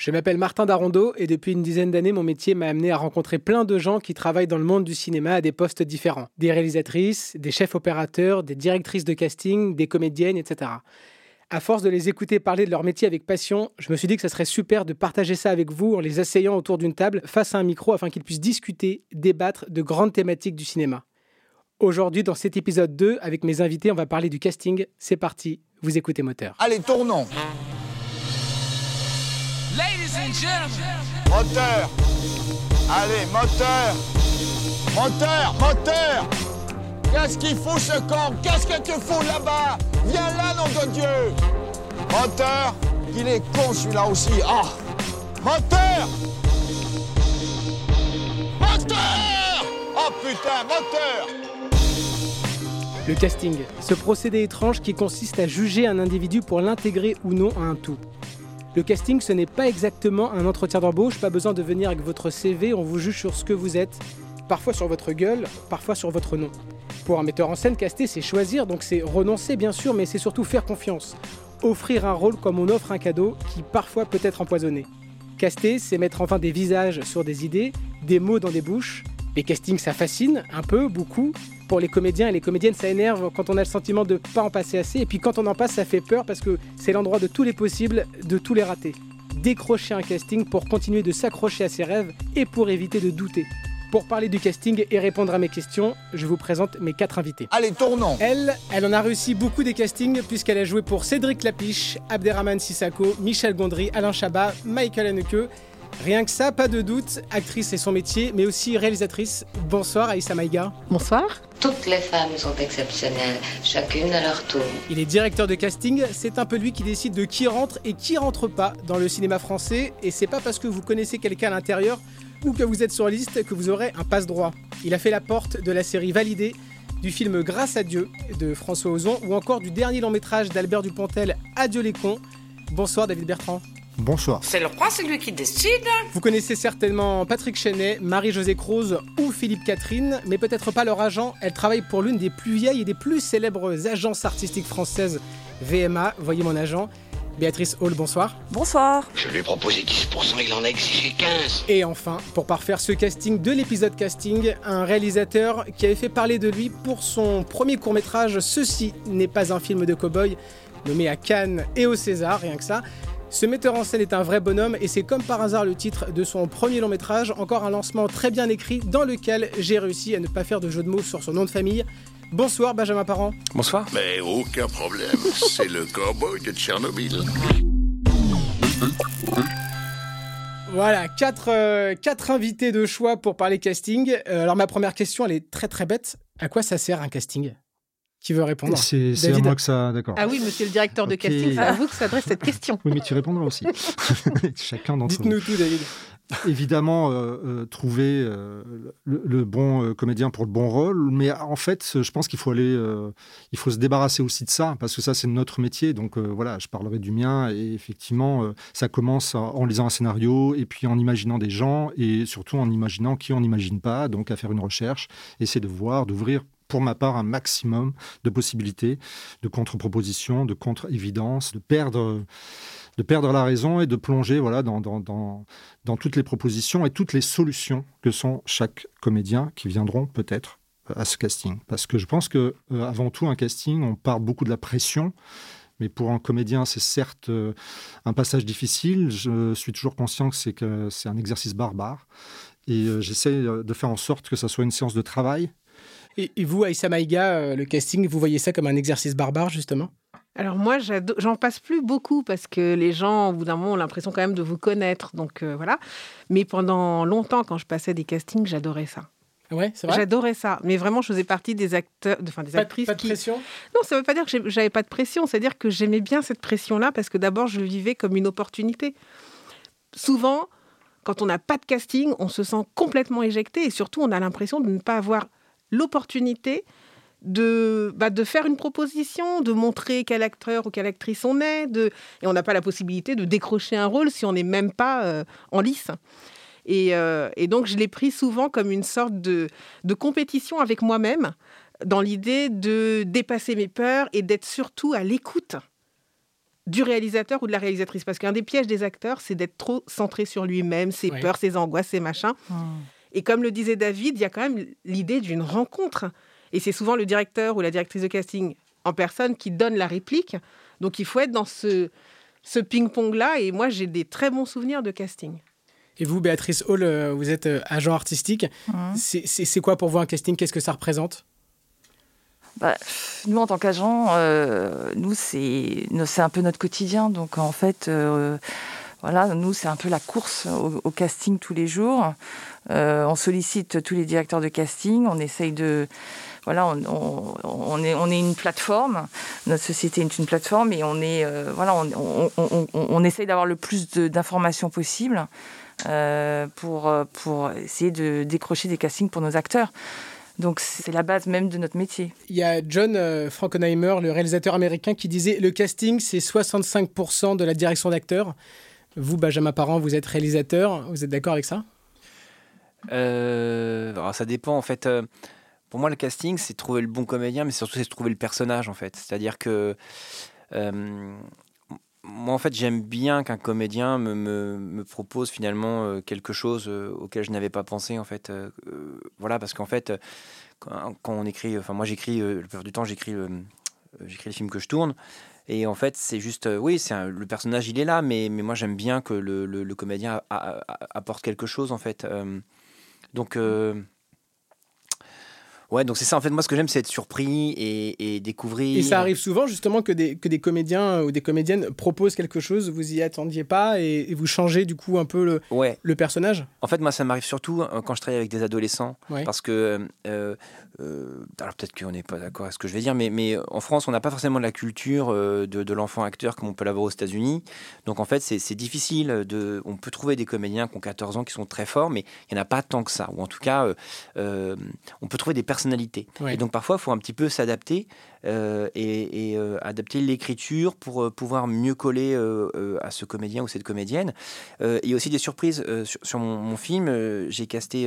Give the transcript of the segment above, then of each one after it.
Je m'appelle Martin Darondo et depuis une dizaine d'années, mon métier m'a amené à rencontrer plein de gens qui travaillent dans le monde du cinéma à des postes différents. Des réalisatrices, des chefs opérateurs, des directrices de casting, des comédiennes, etc. À force de les écouter parler de leur métier avec passion, je me suis dit que ce serait super de partager ça avec vous en les asseyant autour d'une table face à un micro afin qu'ils puissent discuter, débattre de grandes thématiques du cinéma. Aujourd'hui, dans cet épisode 2, avec mes invités, on va parler du casting. C'est parti, vous écoutez Moteur. Allez, tournons Ladies and gentlemen, Moteur. Allez, moteur. Moteur Moteur. Qu'est-ce qu'il fout ce camp Qu'est-ce que tu fous là-bas? Viens là, nom de Dieu. Moteur. Il est con celui-là aussi. Ah. Moteur. Moteur. Oh putain, moteur. Le casting, ce procédé étrange qui consiste à juger un individu pour l'intégrer ou non à un tout. Le casting, ce n'est pas exactement un entretien d'embauche, pas besoin de venir avec votre CV, on vous juge sur ce que vous êtes, parfois sur votre gueule, parfois sur votre nom. Pour un metteur en scène, caster, c'est choisir, donc c'est renoncer bien sûr, mais c'est surtout faire confiance. Offrir un rôle comme on offre un cadeau qui parfois peut être empoisonné. Caster, c'est mettre enfin des visages sur des idées, des mots dans des bouches. Les castings, ça fascine, un peu, beaucoup. Pour les comédiens et les comédiennes, ça énerve quand on a le sentiment de pas en passer assez. Et puis quand on en passe, ça fait peur parce que c'est l'endroit de tous les possibles, de tous les ratés. Décrocher un casting pour continuer de s'accrocher à ses rêves et pour éviter de douter. Pour parler du casting et répondre à mes questions, je vous présente mes quatre invités. Allez, tournons Elle, elle en a réussi beaucoup des castings puisqu'elle a joué pour Cédric Lapiche, Abderrahman Sissako, Michel Gondry, Alain Chabat, Michael Haneke. Rien que ça, pas de doute, actrice c'est son métier, mais aussi réalisatrice. Bonsoir Aïssa Maïga. Bonsoir. Toutes les femmes sont exceptionnelles, chacune à leur tour. Il est directeur de casting, c'est un peu lui qui décide de qui rentre et qui rentre pas dans le cinéma français, et c'est pas parce que vous connaissez quelqu'un à l'intérieur ou que vous êtes sur la liste que vous aurez un passe-droit. Il a fait la porte de la série Validée, du film Grâce à Dieu de François Ozon, ou encore du dernier long métrage d'Albert Dupontel, Adieu les cons. Bonsoir David Bertrand. Bonsoir. c'est le roi, c'est lui qui décide. Vous connaissez certainement Patrick Chenet, Marie-Josée Croze ou Philippe Catherine, mais peut-être pas leur agent. Elle travaille pour l'une des plus vieilles et des plus célèbres agences artistiques françaises, VMA, voyez mon agent. Béatrice Hall, bonsoir. Bonsoir. Je lui ai proposé 10%, il en a exigé 15. Et enfin, pour parfaire ce casting de l'épisode casting, un réalisateur qui avait fait parler de lui pour son premier court-métrage Ceci n'est pas un film de cow-boy, nommé à Cannes et au César, rien que ça. Ce metteur en scène est un vrai bonhomme et c'est comme par hasard le titre de son premier long métrage, encore un lancement très bien écrit dans lequel j'ai réussi à ne pas faire de jeu de mots sur son nom de famille. Bonsoir Benjamin Parent. Bonsoir. Mais aucun problème, c'est le cowboy de Tchernobyl. Voilà, quatre, euh, quatre invités de choix pour parler casting. Euh, alors ma première question, elle est très très bête. À quoi ça sert un casting? Qui veut répondre C'est à moi que ça. D'accord. Ah oui, monsieur le directeur de Ok. casting, c'est à vous que s'adresse cette question. Oui, mais tu répondras aussi. Chacun d'entre nous. Dites-nous tout David. Évidemment, euh, euh, trouver euh, le, le bon euh, comédien pour le bon rôle, mais en fait, je pense qu'il faut aller, euh, il faut se débarrasser aussi de ça, parce que ça, c'est notre métier. Donc euh, voilà, je parlerai du mien, et effectivement, euh, ça commence en, en lisant un scénario, et puis en imaginant des gens, et surtout en imaginant qui on n'imagine pas, donc à faire une recherche, essayer de voir, d'ouvrir pour ma part, un maximum de possibilités, de contre-propositions, de contre-évidences, de perdre, de perdre la raison et de plonger voilà, dans, dans, dans, dans toutes les propositions et toutes les solutions que sont chaque comédien qui viendront peut-être euh, à ce casting. Parce que je pense que euh, avant tout, un casting, on parle beaucoup de la pression. Mais pour un comédien, c'est certes euh, un passage difficile. Je suis toujours conscient que c'est que c'est un exercice barbare. Et j'essaie de faire en sorte que ça soit une séance de travail Et, et vous, Aïssa Maïga, euh, le casting, vous voyez ça comme un exercice barbare justement? Alors moi, j'en passe plus beaucoup parce que les gens, au bout d'un moment, ont l'impression quand même de vous connaître. Donc euh, voilà. Mais pendant longtemps, quand je passais des castings, j'adorais ça. Ouais, c'est vrai? J'adorais ça. Mais vraiment, je faisais partie des acteurs, enfin des Pas, de- actrices pas de qui. pression? Non, ça ne veut pas dire que j'avais pas de pression. C'est-à-dire que j'aimais bien cette pression-là parce que d'abord, je le vivais comme une opportunité. Souvent, quand on n'a pas de casting, on se sent complètement éjecté et surtout, on a l'impression de ne pas avoir l'opportunité de, bah, de faire une proposition, de montrer quel acteur ou quelle actrice on est, de... et on n'a pas la possibilité de décrocher un rôle si on n'est même pas euh, en lice. Et, euh, et donc, je l'ai pris souvent comme une sorte de, de compétition avec moi-même, dans l'idée de dépasser mes peurs et d'être surtout à l'écoute du réalisateur ou de la réalisatrice. Parce qu'un des pièges des acteurs, c'est d'être trop centré sur lui-même, ses peurs, ses angoisses, ses machins. Et comme le disait David, il y a quand même l'idée d'une rencontre. Et c'est souvent le directeur ou la directrice de casting en personne qui donne la réplique. Donc il faut être dans ce, ce ping-pong-là. Et moi, j'ai des très bons souvenirs de casting. Et vous, Béatrice Hall, euh, vous êtes euh, agent artistique. Mhm. C'est- quoi pour vous un casting? Qu'est-ce que ça représente? Bah, nous, en tant qu'agents, euh, nous, c'est nous, c'est un peu notre quotidien. Donc, en fait, euh, voilà, nous, c'est un peu la course au, casting tous les jours. Euh, on sollicite tous les directeurs de casting. On essaye de. Voilà, on, est, on est une plateforme. Notre société est une plateforme et on est. euh, voilà, on, on, on- essaye d'avoir le plus d'informations possible euh, pour, pour essayer de décrocher des castings pour nos acteurs. Donc, c'est la base même de notre métier. Il y a John Frankenheimer, le réalisateur américain, qui disait Le casting, c'est 65% de la direction d'acteur. Vous, Benjamin Parent, vous êtes réalisateur. Vous êtes d'accord avec ça? Euh, alors ça dépend en fait. euh, pour moi, le casting, c'est trouver le bon comédien, mais surtout c'est trouver le personnage en fait. C'est-à-dire que euh, moi, en fait, j'aime bien qu'un comédien me, propose finalement quelque chose auquel je n'avais pas pensé en fait. Voilà, parce qu'en fait, quand, on écrit, enfin moi j'écris, la plupart du temps j'écris, j'écris les films que je tourne. Et en fait, c'est juste, euh, oui, c'est le personnage, il est là, mais, moi j'aime bien que le, comédien apporte quelque chose en fait. Euh, donc, euh, ouais, donc c'est ça. En fait, moi, ce que j'aime, c'est être surpris et, et découvrir. Et ça arrive souvent, justement, que des, que des comédiens ou des comédiennes proposent quelque chose, vous y attendiez pas, et, et vous changez du coup un peu le, Ouais. le personnage? En fait, moi, ça m'arrive surtout euh, quand je travaille avec des adolescents. Ouais. Parce que, euh, euh, alors peut-être qu'on n'est pas d'accord avec ce que je vais dire, mais, mais en France, on n'a pas forcément la culture euh, de, de l'enfant acteur comme on peut l'avoir aux États-Unis. Donc en fait, c'est difficile. De, on peut trouver des comédiens qui ont 14 ans qui sont très forts, mais il n'y en a pas tant que ça. Ou en tout cas, euh, euh, on peut trouver des personnalités. Ouais. Et donc parfois, il faut un petit peu s'adapter euh, et, et, euh, adapter l'écriture pour euh, pouvoir mieux coller à ce comédien ou cette comédienne. Il y a aussi des surprises sur, sur mon, mon film. J'ai casté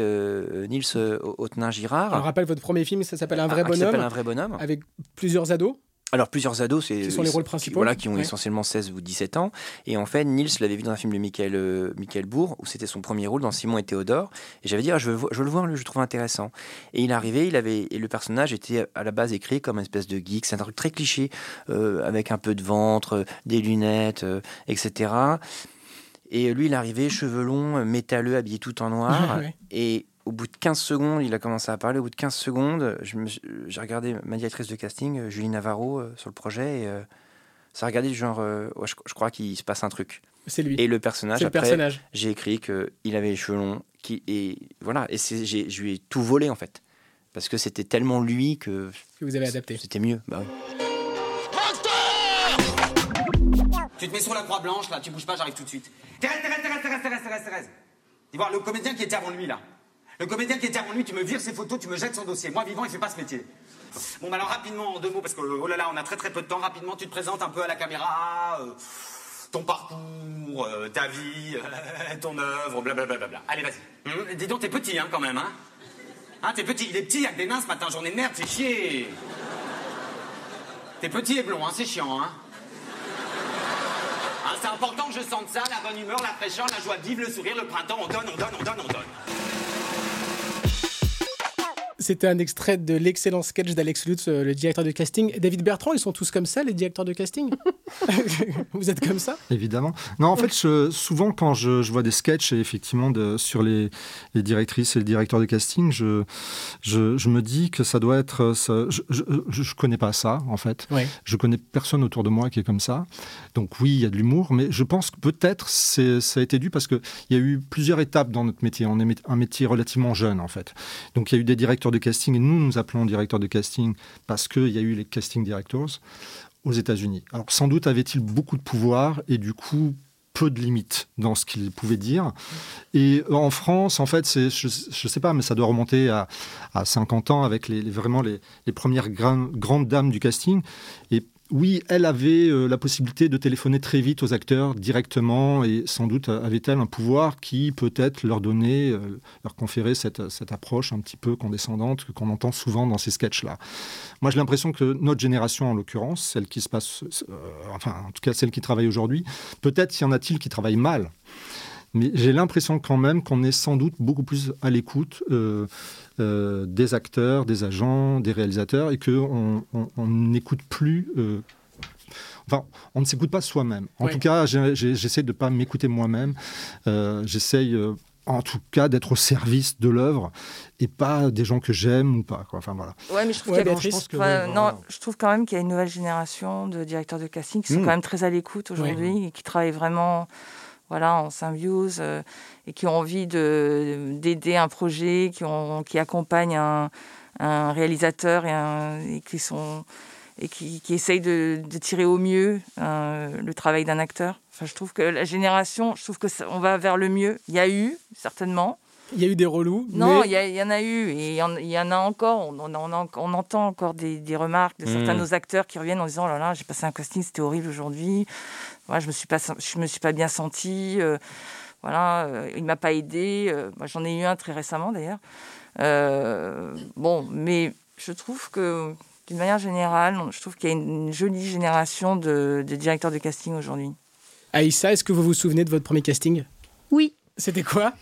Nils Hautenin-Girard. On rappelle votre premier film, ça s'appelle Un vrai Ah, bonhomme, Un vrai bonhomme. avec plusieurs ados. Alors plusieurs ados, c'est Qui sont les rôles principaux voilà, qui ont Ouais. essentiellement 16 ou 17 ans. Et en fait, Nils l'avait vu dans un film de Michael, euh, Michael Bourg, où c'était son premier rôle dans Simon et Théodore. Et j'avais dit, ah, je, veux, vo- je veux le voir, je le trouve intéressant. Et il est arrivé, il avait, et le personnage était à la base écrit comme une espèce de geek. C'est un truc très cliché, euh, avec un peu de ventre, euh, des lunettes, euh, etc. Et lui, il est arrivé, cheveux longs, euh, métalleux, habillé tout en noir. Ouais. Et au bout de 15 secondes, il a commencé à parler. Au bout de 15 secondes, j'ai regardé ma directrice de casting, euh, Julie Navarro, euh, sur le projet. Et, euh, ça a regardé du genre, euh, ouais, je, je crois qu'il se passe un truc. C'est lui. Et le personnage, C'est le après, personnage. j'ai écrit qu'il avait les cheveux longs. Qui, et voilà, et c'est- j'ai- je lui ai tout volé en fait. Parce que c'était tellement lui que Que vous avez adapté. c'était mieux. Bah oui. Tu te mets sur la croix blanche, là, tu bouges pas, j'arrive tout de suite. Thérèse, Thérèse, Thérèse, Thérèse, Thérèse, Thérèse, Thérèse. Dis voir, le comédien qui était avant lui, là. Le comédien qui était avant lui, tu me vires ses photos, tu me jettes son dossier. Moi, vivant, il fait pas ce métier. Bon, bah alors, rapidement, en deux mots, parce que, oh là là, on a très très peu de temps, rapidement, tu te présentes un peu à la caméra, euh, ton parcours, euh, ta vie, euh, ton œuvre, blablabla. Bla, bla. Allez, vas-y. Hum, dis donc, t'es petit, hein, quand même, hein. Hein, t'es petit, il est petit avec des nains ce matin, journée de merde, c'est chier. T'es petit et blond, hein, c'est chiant, hein. Hein, c'est important que je sente ça, la bonne humeur, la fraîcheur, la joie de vivre, le sourire, le printemps, on donne, on donne, on donne, on donne. C'était un extrait de l'excellent sketch d'Alex Lutz, euh, le directeur de casting. David Bertrand, ils sont tous comme ça, les directeurs de casting Vous êtes comme ça? Évidemment. Non, en fait, je- souvent quand je, je vois des sketchs effectivement de, sur les, les directrices et les directeurs de casting, je, me dis que ça doit être. ça- je, je connais pas ça en fait. Ouais. Je connais personne autour de moi qui est comme ça. Donc oui, il y a de l'humour, mais je pense que peut-être ça a été dû parce qu'il y a eu plusieurs étapes dans notre métier. On est un métier relativement jeune en fait. Donc il y a eu des directeurs casting et nous nous appelons directeurs de casting parce qu'il y a eu les casting directors aux États-Unis. Alors sans doute avait-il beaucoup de pouvoir et du coup peu de limites dans ce qu'il pouvait dire. Et en France, en fait, c'est, je sais pas, mais ça doit remonter à, à 50 ans avec les, vraiment les, les premières gran- grandes dames du casting. Et oui, elle avait euh, la possibilité de téléphoner très vite aux acteurs directement et sans doute avait-elle un pouvoir qui peut-être leur donnait, euh, leur conférait cette, cette, approche un petit peu condescendante qu'on entend souvent dans ces sketchs-là. Moi, j'ai l'impression que notre génération, en l'occurrence, celle qui se passe, euh, enfin, en tout cas celle qui travaille aujourd'hui, peut-être y en a-t-il qui travaillent mal. Mais j'ai l'impression quand même qu'on est sans doute beaucoup plus à l'écoute euh, euh, des acteurs, des agents, des réalisateurs, et qu'on n'écoute plus. Euh, enfin, on ne s'écoute pas soi-même. En tout cas, j'essaie de ne pas m'écouter moi-même. j'essaye en tout cas d'être au service de l'œuvre et pas des gens que j'aime ou pas. Quoi. Enfin, voilà. Ouais, mais je trouve, non, je trouve quand même qu'il y a une nouvelle génération de directeurs de casting qui sont hmm. quand même très à l'écoute aujourd'hui et qui travaillent vraiment voilà, en symbiose euh, et qui ont envie d'aider un projet, qui, ont, qui accompagnent un, réalisateur et, et, qui sont et qui, qui essayent de, tirer au mieux euh, le travail d'un acteur. Enfin, je trouve que la génération, je trouve que on va vers le mieux. Il y a eu certainement. Il y a eu des relous. Non, il, y en a eu et il y en, a encore. On, on, entend encore des, remarques de certains de mmh. nos acteurs qui reviennent en disant oh là là, j'ai passé un casting, c'était horrible aujourd'hui voilà, je me suis pas, je me suis pas bien sentie. Euh, voilà, euh, il m'a pas aidé. Euh, j'en ai eu un très récemment d'ailleurs. bon, mais je trouve que d'une manière générale, je trouve qu'il y a une jolie génération de, de directeurs de casting aujourd'hui. Aïssa, est-ce que vous vous souvenez de votre premier casting? Oui. C'était quoi?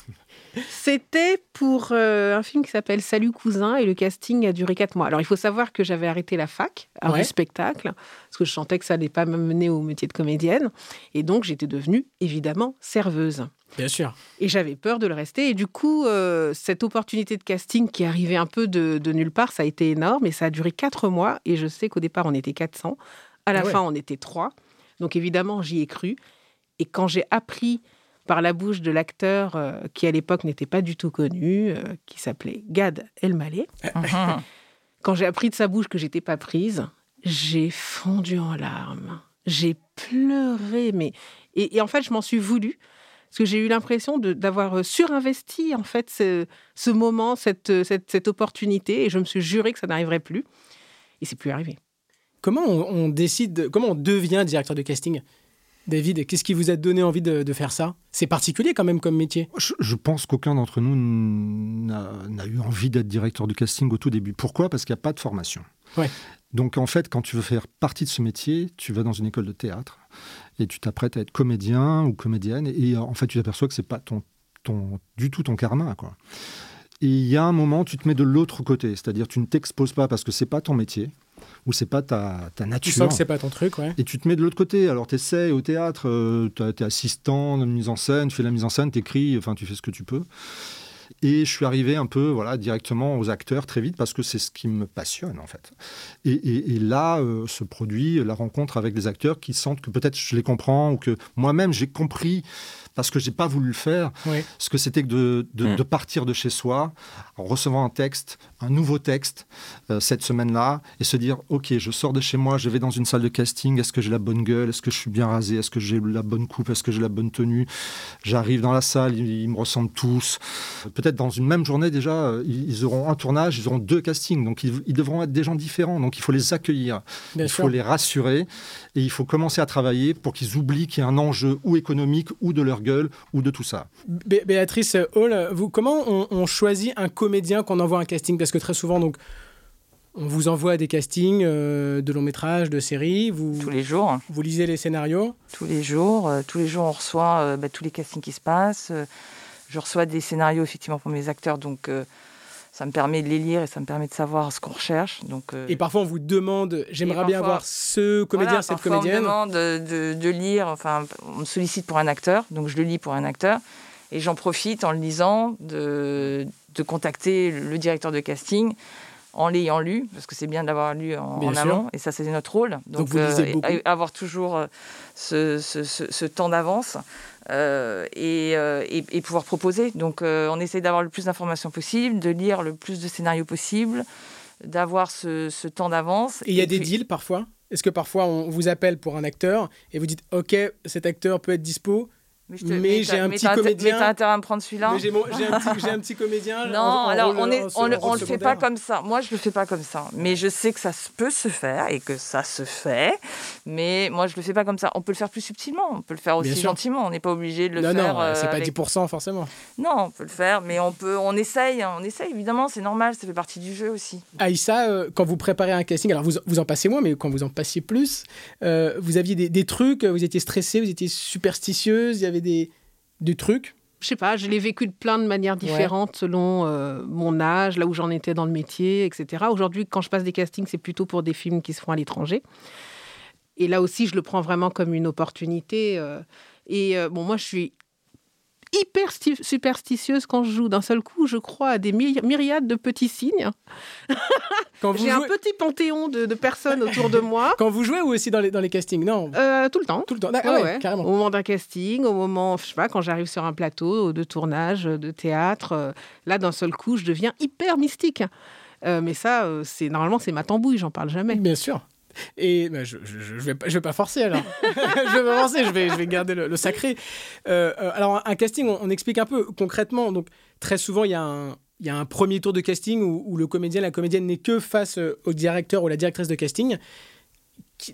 C'était pour euh, un film qui s'appelle Salut cousin et le casting a duré quatre mois. Alors il faut savoir que j'avais arrêté la fac avant le spectacle parce que je sentais que ça n'allait pas me mener au métier de comédienne et donc j'étais devenue évidemment serveuse. Bien sûr. Et j'avais peur de le rester. Et du coup, euh, cette opportunité de casting qui arrivait un peu de, nulle part, ça a été énorme. Et ça a duré quatre mois. Et je sais qu'au départ, on était 400. À la ah fin, on était trois. Donc évidemment, j'y ai cru. Et quand j'ai appris par la bouche de l'acteur euh, qui à l'époque n'était pas du tout connu, euh, qui s'appelait Gad Elmaleh. Uh-huh. Quand j'ai appris de sa bouche que j'étais pas prise, j'ai fondu en larmes. J'ai pleuré, mais et, en fait je m'en suis voulu parce que j'ai eu l'impression d'avoir surinvesti en fait ce, ce moment, cette, cette, cette, opportunité, et je me suis juré que ça n'arriverait plus, et c'est plus arrivé. Comment on décide, comment on devient directeur de casting? David, qu'est-ce qui vous a donné envie de, faire ça? C'est particulier quand même comme métier. Je, pense qu'aucun d'entre nous n'a eu envie d'être directeur de casting au tout début. Pourquoi? Parce qu'il n'y a pas de formation. Donc en fait, quand tu veux faire partie de ce métier, tu vas dans une école de théâtre et tu t'apprêtes à être comédien ou comédienne et en fait tu t'aperçois que c'est pas ton, ton, du tout ton karma quoi. Et il y a un moment, tu te mets de l'autre côté, c'est-à-dire tu ne t'exposes pas parce que c'est pas ton métier où c'est pas ta, ta, nature. Tu sens que c'est pas ton truc, ouais. Et tu te mets de l'autre côté. Alors tu essaies au théâtre, euh, tu es assistant de mise en scène, tu fais la mise en scène, tu écris, enfin tu fais ce que tu peux. Et je suis arrivé un peu voilà, directement aux acteurs très vite parce que c'est ce qui me passionne en fait. Et, là euh, se produit la rencontre avec des acteurs qui sentent que peut-être je les comprends ou que moi-même j'ai compris parce que j'ai pas voulu le faire. Ce que c'était que mm. de, partir de chez soi en recevant un texte, un nouveau texte euh, cette semaine-là, et se dire ok, je sors de chez moi, je vais dans une salle de casting. Est-ce que j'ai la bonne gueule? Est-ce que je suis bien rasé? Est-ce que j'ai la bonne coupe? Est-ce que j'ai la bonne tenue? J'arrive dans la salle, ils, me ressemblent tous. Peut-être dans une même journée déjà, euh, ils, auront un tournage, ils auront deux castings, donc ils, devront être des gens différents. Donc il faut les accueillir, il faut les rassurer, et il faut commencer à travailler pour qu'ils oublient qu'il y a un enjeu ou économique ou de leur gueule ou de tout ça. Béatrice Hall, vous, comment on, choisit un comédien qu'on envoie un casting? Parce que très souvent, donc, on vous envoie des castings euh, de longs métrages, de séries. Vous, tous les jours. Vous lisez les scénarios? Tous les jours. Euh, tous les jours, on reçoit euh, bah, tous les castings qui se passent. je reçois des scénarios, effectivement, pour mes acteurs. Donc ça me permet de les lire et ça me permet de savoir ce qu'on recherche. Donc, euh, Et parfois, on vous demande, j'aimerais bien voir ce comédien, cette comédienne. On me demande de, de, lire, enfin, on me sollicite pour un acteur, donc je le lis pour un acteur. Et j'en profite en le lisant de, de contacter le directeur de casting en l'ayant lu, parce que c'est bien d'avoir lu en, amont, et ça c'est notre rôle. Donc, vous lisez euh, avoir toujours euh, ce, ce, ce temps d'avance. Euh, et, et, pouvoir proposer. Donc euh, on essaie d'avoir le plus d'informations possible, de lire le plus de scénarios possible, d'avoir ce, temps d'avance. Et il y a des deals parfois? Est-ce que parfois on vous appelle pour un acteur et vous dites OK, cet acteur peut être dispo Mais, j'ai un petit comédien. Mais t'as intérêt à me prendre celui-là. Mais j'ai j'ai un, petit- comédien. Non, alors on on, le- fait pas comme ça. Moi, je le fais pas comme ça. Mais je sais que ça peut se faire et que ça se fait. Mais moi, je le fais pas comme ça. On peut le faire plus subtilement. On peut le faire aussi gentiment. On n'est pas obligé de le non, faire. non, euh, c'est pas avec- 10% forcément. Non, on peut le faire, mais on peut, on essaye, hein, on essaye. Évidemment, c'est normal. Ça fait partie du jeu aussi. Aïssa, euh, quand vous préparez un casting, alors vous, vous en passez moins, mais quand vous en passiez plus, euh, vous aviez des, trucs, vous étiez stressé, vous étiez superstitieuse, il y avait des, des trucs. Je sais pas, je l'ai vécu de plein de manières différentes selon euh, mon âge, là où j'en étais dans le métier, etc. Aujourd'hui, quand je passe des castings, c'est plutôt pour des films qui se font à l'étranger. Et là aussi, je le prends vraiment comme une opportunité. euh, et euh, bon, moi, je suis hyper sti- superstitieuse quand je joue. D'un seul coup, je crois à des myri- myriades de petits signes. J'ai un petit panthéon de, de personnes autour de moi. Quand vous jouez ou aussi dans les, dans les castings? Non. Euh, tout le temps. Tout le temps. Ah Ouais, ouais, ouais. carrément. Au moment d'un casting, au moment, je sais pas, quand j'arrive sur un plateau de tournage, de théâtre, euh, là, d'un seul coup, je deviens hyper mystique. Euh, mais ça, c'est normalement, c'est ma tambouille, j'en parle jamais. Bien sûr. Et bah, je, je, je vais pas, je vais pas forcer alors. je vais je vais, garder le, sacré. Euh, euh, alors un, casting, on, explique un peu concrètement. Donc très souvent il y a un, premier tour de casting où, le comédien, la comédienne n'est que face euh, au directeur ou la directrice de casting.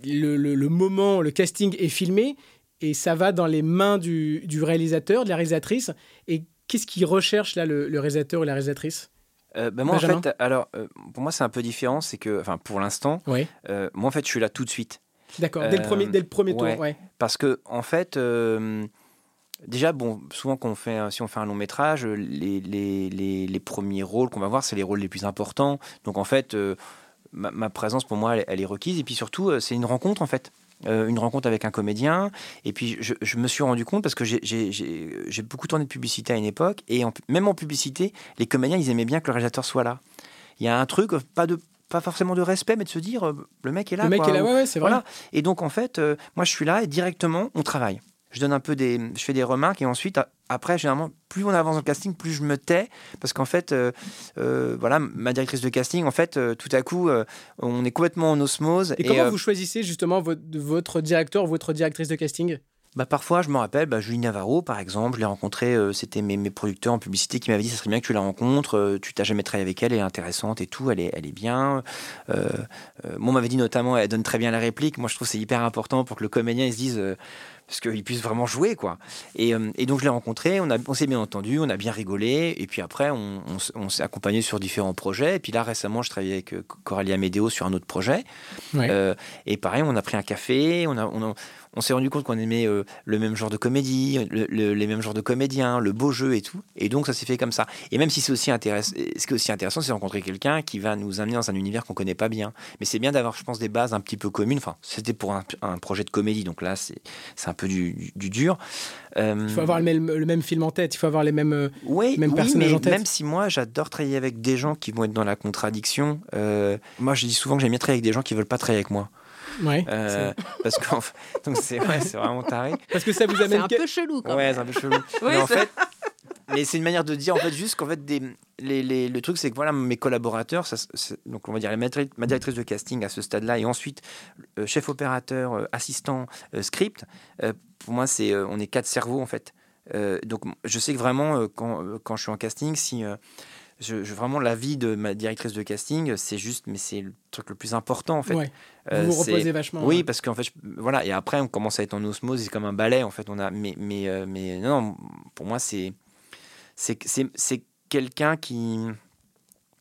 Le, moment, le casting est filmé et ça va dans les mains du, du réalisateur, de la réalisatrice. Et qu'est-ce qu'il recherche là le, le réalisateur ou la réalisatrice? Euh, bah, moi, Benjamin en fait, alors, euh, pour moi, c'est un peu différent. C'est que, enfin, pour l'instant, euh, moi, en fait, je suis là tout de suite. D'accord, dès le premier, dès le premier tour. Ouais. Parce que, en fait, déjà, bon, souvent, quand on fait, si on fait un long métrage, les, les, les, les premiers rôles qu'on va voir, c'est les rôles les plus importants. Donc, en fait, ma, ma présence, pour moi, elle, elle est requise. Et puis, surtout, c'est une rencontre, en fait. Euh, une rencontre avec un comédien. Et puis, je, je me suis rendu compte, parce que j'ai- beaucoup tourné de publicité à une époque, et en- même en publicité, les comédiens, ils aimaient bien que le réalisateur soit là. Il y a un truc, pas de pas forcément de respect, mais de se dire, euh, le mec est là. Le mec quoi. est là, ouais, ouais, c'est vrai. Voilà. Et donc, en fait, euh, moi, je suis là et directement, on travaille. Je donne un peu des. Je fais des remarques et ensuite, après, généralement, plus on avance dans le casting, plus je me tais. Parce qu'en fait, euh, euh, voilà, ma directrice de casting, en fait, euh, tout à coup, on est complètement en osmose. Et, comment vous choisissez justement votre, votre directeur ou votre directrice de casting? Bah, parfois, je me rappelle, bah, Julie Navarro, par exemple, je l'ai rencontrée, euh, c'était mes, mes producteurs en publicité qui m'avaient dit, ça serait bien que tu la rencontres, euh, tu t'as jamais travaillé avec elle, elle est intéressante et tout, elle est, elle est bien. Euh, moi, on m'avait dit notamment, elle donne très bien la réplique. Moi, je trouve que c'est hyper important pour que le comédien il se dise, parce qu'il puisse vraiment jouer, quoi. Et, euh, et donc, je l'ai rencontrée, on, a- on s'est bien entendu, on a bien rigolé, et puis après, on, on s- on s'est accompagné sur différents projets. Et puis là, récemment, je travaillais avec euh, Coralie Amédéo sur un autre projet. Euh, et pareil, on a pris un café, on, a, on, a- on s'est rendu compte qu'on aimait euh, le même genre de comédie, le- le- les mêmes genres de comédiens, le beau jeu et tout. Et donc, ça s'est fait comme ça. Et même si c'est aussi intéressant, ce qui est aussi intéressant, c'est rencontrer quelqu'un qui va nous amener dans un univers qu'on connaît pas bien. Mais c'est bien d'avoir, je pense, des bases un petit peu communes. Enfin, c'était pour un, un projet de comédie, donc là, c'est un peu du, du- du dur. Euh, Il faut avoir le même, le même film en tête, il faut avoir les mêmes, oui, mêmes oui, personnages mais en tête. même si moi j'adore travailler avec des gens qui vont être dans la contradiction, euh, moi je dis souvent que j'aime bien travailler avec des gens qui veulent pas travailler avec moi. Ouais, Euh, parce fait, donc c'est ouais, c'est vraiment taré. Parce que ça vous C'est amène. un que- peu chelou quand Ouais, c'est un peu chelou. Oui, mais en c'est- fait, mais c'est une manière de dire en fait juste qu'en fait des les, les- le truc c'est que voilà mes collaborateurs, ça, c'est- donc on va dire ma directrice de casting à ce stade-là et ensuite euh, chef opérateur, euh, assistant, euh, script. euh, pour moi c'est euh, on est quatre cerveaux en fait. Euh, donc je sais que vraiment euh, quand, euh, quand je suis en casting si euh, je, je- vraiment l'avis de ma directrice de casting c'est juste mais c'est le truc le plus important en fait. Ouais. Euh, vous vous reposez vachement. oui, ouais. parce qu'en fait, je- voilà, et après, on commence à être en osmose, c'est comme un ballet, en fait. On a, mais, mais, euh, mais non, pour moi, c'est, c'est, c'est, c'est quelqu'un qui,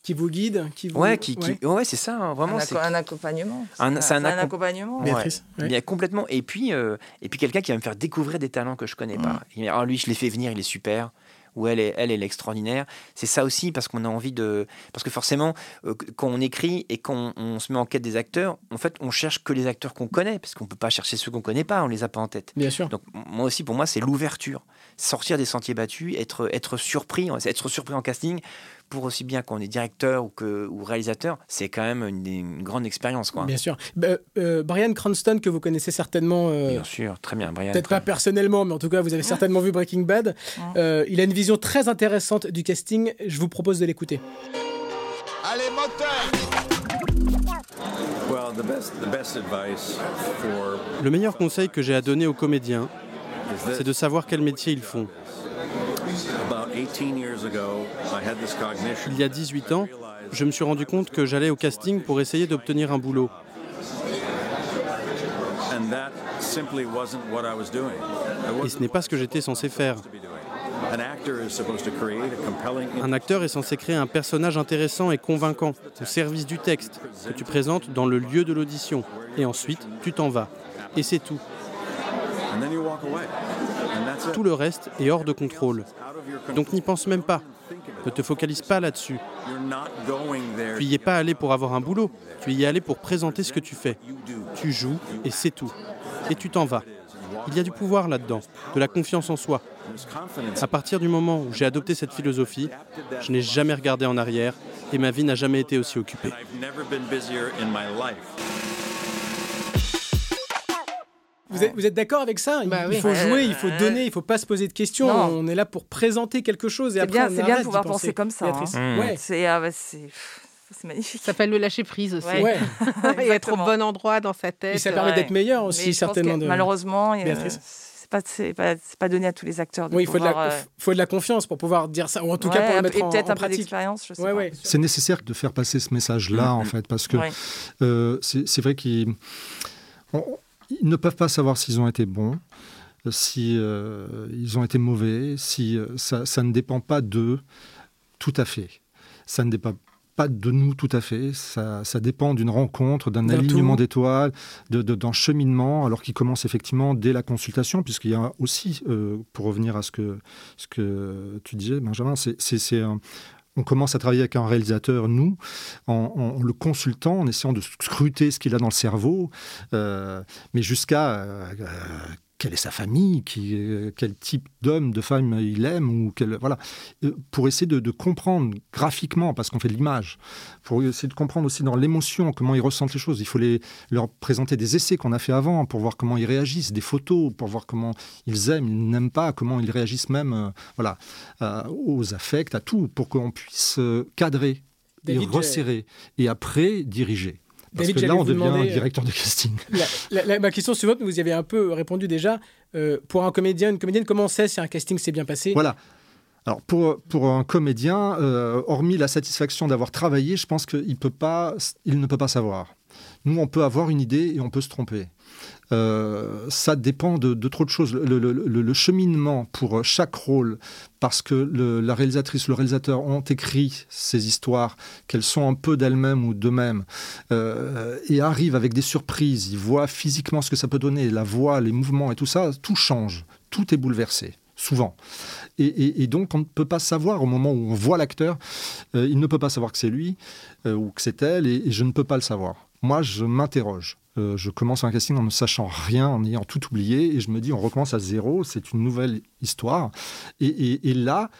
Qui vous guide, qui vous. ouais, qui, qui- ouais, c'est ça, hein, vraiment, un, un accompagnement. Un- c'est un accom- accompagnement. Ouais. Béatrice, ouais. bien complètement. Et puis, euh, et puis quelqu'un qui va me faire découvrir des talents que je connais pas. Il va dire, Ah, lui, je l'ai fait venir, il est super. Ou elle est, elle, elle est extraordinaire. C'est ça aussi parce qu'on a envie de, parce que forcément, euh, quand on écrit et qu'on on se met en quête des acteurs, en fait, on cherche que les acteurs qu'on connaît, parce qu'on peut pas chercher ceux qu'on connaît pas, on les a pas en tête. Bien sûr. Donc moi aussi, pour moi, c'est l'ouverture. Sortir des sentiers battus, être, être surpris, être surpris en casting, pour aussi bien qu'on est directeur ou, que, ou réalisateur, c'est quand même une, une grande expérience. Quoi. Bien sûr. Bah, euh, Brian Cranston, que vous connaissez certainement. euh, Bien sûr, très bien, Brian. Peut-être pas personnellement, mais en tout cas, vous avez certainement vu Breaking Bad. Euh, il a une vision très intéressante du casting. Je vous propose de l'écouter. Allez, moteur Le meilleur conseil que j'ai à donner aux comédiens, c'est de savoir quel métier ils font. Il y a 18 ans, je me suis rendu compte que j'allais au casting pour essayer d'obtenir un boulot. Et ce n'est pas ce que j'étais censé faire. Un acteur est censé créer un personnage intéressant et convaincant au service du texte que tu présentes dans le lieu de l'audition. Et ensuite, tu t'en vas. Et c'est tout. Tout le reste est hors de contrôle. Donc n'y pense même pas. Ne te focalise pas là-dessus. Tu n'y es pas allé pour avoir un boulot. Tu y es allé pour présenter ce que tu fais. Tu joues et c'est tout. Et tu t'en vas. Il y a du pouvoir là-dedans, de la confiance en soi. À partir du moment où j'ai adopté cette philosophie, je n'ai jamais regardé en arrière et ma vie n'a jamais été aussi occupée. Vous êtes, vous êtes d'accord avec ça? Il, Bah il faut jouer, il Euh, faut donner, il faut pas se poser de questions. Non. On est là pour présenter quelque chose et après bien, on c'est bien de pouvoir penser comme ça. Hein. Ouais. C'est ah ouais, c'est- magnifique. Ça s'appelle le lâcher prise aussi. Ouais. Ouais. Et être au bon endroit dans sa tête. Et ça permet Ouais. d'être meilleur aussi certainement. de- Malheureusement, euh, Béatrice. c'est pas, c'est pas, donné à tous les acteurs. De Oui, il faut de, pouvoir, la, euh, faut de la confiance pour pouvoir dire ça, ou en tout cas ouais, pour le mettre et en, peut-être en un peu pratique. d'expérience, je sais Ouais, pas. ouais. C'est nécessaire de faire passer ce message-là, en fait, parce que Ouais. euh, c'est vrai qu'ils on- ils ne peuvent pas savoir s'ils ont été bons, si euh, ils ont été mauvais, si euh, ça, ça ne dépend pas d'eux tout à fait. Ça ne dépend pas de nous tout à fait. Ça, ça dépend d'une rencontre, d'un alignement d'étoiles, de- de- d'un cheminement, alors qu'il commence effectivement dès la consultation, puisqu'il y a aussi, euh, pour revenir à ce que, ce que tu disais, Benjamin, c'est un- on commence à travailler avec un réalisateur, nous, en, le consultant, en essayant de scruter ce qu'il a dans le cerveau, euh, mais jusqu'à euh, quelle est sa famille, qui, euh, quel type d'homme, de femme il aime, ou quel, voilà, Euh, pour essayer de, de comprendre graphiquement, parce qu'on fait de l'image, pour essayer de comprendre aussi dans l'émotion comment ils ressentent les choses. Il faut les, leur présenter des essais qu'on a fait avant pour voir comment ils réagissent, des photos pour voir comment ils aiment, ils n'aiment pas, comment ils réagissent même, euh, voilà, euh, aux affects, à tout, pour qu'on puisse cadrer et resserrer et après diriger. Parce David, que là, on devient demander, euh, directeur de casting. La- la- la- ma question suivante, vous y avez un peu répondu déjà. Euh, pour un comédien, une comédienne, comment on sait si un casting s'est bien passé? Voilà. Alors pour, pour un comédien, euh, hormis la satisfaction d'avoir travaillé, je pense qu'il peut pas, il ne peut pas savoir. Nous, on peut avoir une idée et on peut se tromper. Euh, ça dépend de, trop de choses. Le, cheminement pour chaque rôle, parce que la réalisatrice, le réalisateur ont écrit ces histoires, qu'elles sont un peu d'elles-mêmes ou d'eux-mêmes, euh, et arrivent avec des surprises. Ils voient physiquement ce que ça peut donner, la voix, les mouvements et tout ça, tout change, tout est bouleversé, souvent. Et, donc, on ne peut pas savoir au moment où on voit l'acteur, euh, il ne peut pas savoir que c'est lui ou que c'est elle, et je ne peux pas le savoir. Moi, je m'interroge. Euh, je commence un casting en ne sachant rien, en ayant tout oublié, et je me dis, on recommence à zéro, c'est une nouvelle histoire. Et, et- et là,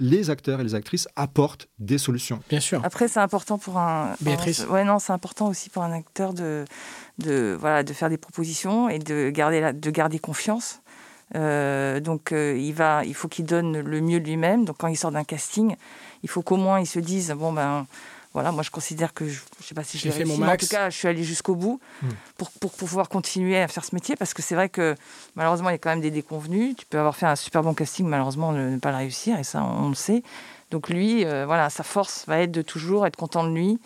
les acteurs et les actrices apportent des solutions. Bien sûr. Après, c'est important pour un. Béatrice. un- ouais, non, c'est important aussi pour un acteur de, de, voilà, de faire des propositions et de garder, la, de garder confiance. Euh, donc, euh, il, va, il faut qu'il donne le mieux de lui-même. Donc, quand il sort d'un casting, il faut qu'au moins il se dise bon, ben. Voilà, moi je considère que je ne sais pas si je l'ai fait mon mais en tout cas, je suis allée jusqu'au bout Mm. pour, pour pouvoir continuer à faire ce métier parce que c'est vrai que malheureusement, il y a quand même des déconvenus. Tu peux avoir fait un super bon casting, malheureusement, ne, ne pas le réussir, et ça, on, on le sait. Donc lui, euh, voilà, sa force va être de toujours être content de lui.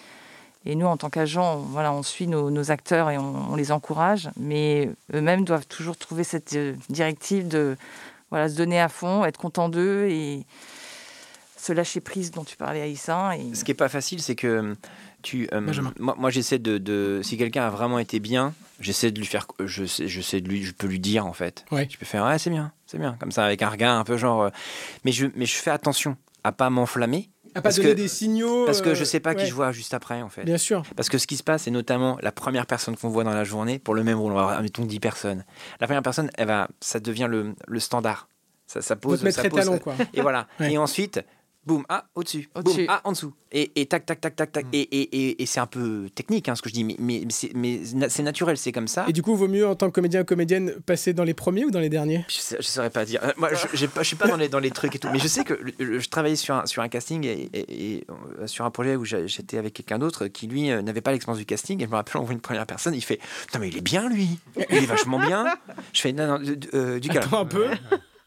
Et nous, en tant qu'agents, voilà, on suit nos, nos acteurs et on, on les encourage, mais eux-mêmes doivent toujours trouver cette euh, directive de voilà, se donner à fond, être content d'eux et se lâcher prise dont tu parlais, Aïssa. Et... Ce qui est pas facile, c'est que tu. euh, Benjamin. moi, moi, j'essaie de, de- Si quelqu'un a vraiment été bien, j'essaie de lui faire. Je sais, je sais de lui. Je peux lui dire en fait. Ouais. Je peux faire. Ouais, c'est bien, c'est bien. Comme ça, avec un regard un peu genre. euh, Mais je, mais je fais attention à pas m'enflammer. À pas parce donner que- des signaux. Parce que euh, je sais pas qui ouais. je vois juste après en fait. Bien sûr. Parce que ce qui se passe, c'est notamment la première personne qu'on voit dans la journée, pour le même rôle, on va avoir, admettons, 10 personnes. La première personne, elle va, ça devient le, le standard. Ça, ça pose. Votre maître ça pose- étalon, quoi. Et voilà. Ouais. Et ensuite, boum, ah, au-dessus, boum, ah, en dessous. Et, et tac, tac, tac, tac, tac. Et, et, et, et c'est un peu technique, hein, ce que je dis, mais, mais, mais c'est- naturel, c'est comme ça. Et du coup, vaut mieux en tant que comédien ou comédienne passer dans les premiers ou dans les derniers? Je, sais- je saurais pas dire. Euh, Moi, je, je suis pas dans les, dans les trucs et tout. Mais je sais que le- je travaillais sur un, sur un casting et, euh, sur un projet où j'étais avec quelqu'un d'autre qui, lui, euh, n'avait pas l'expérience du casting. Et je me rappelle, on voit une première personne, il fait Putain, mais il est bien, lui. Il est vachement bien. Je fais Non, non, du, euh, du calme. Attends un peu.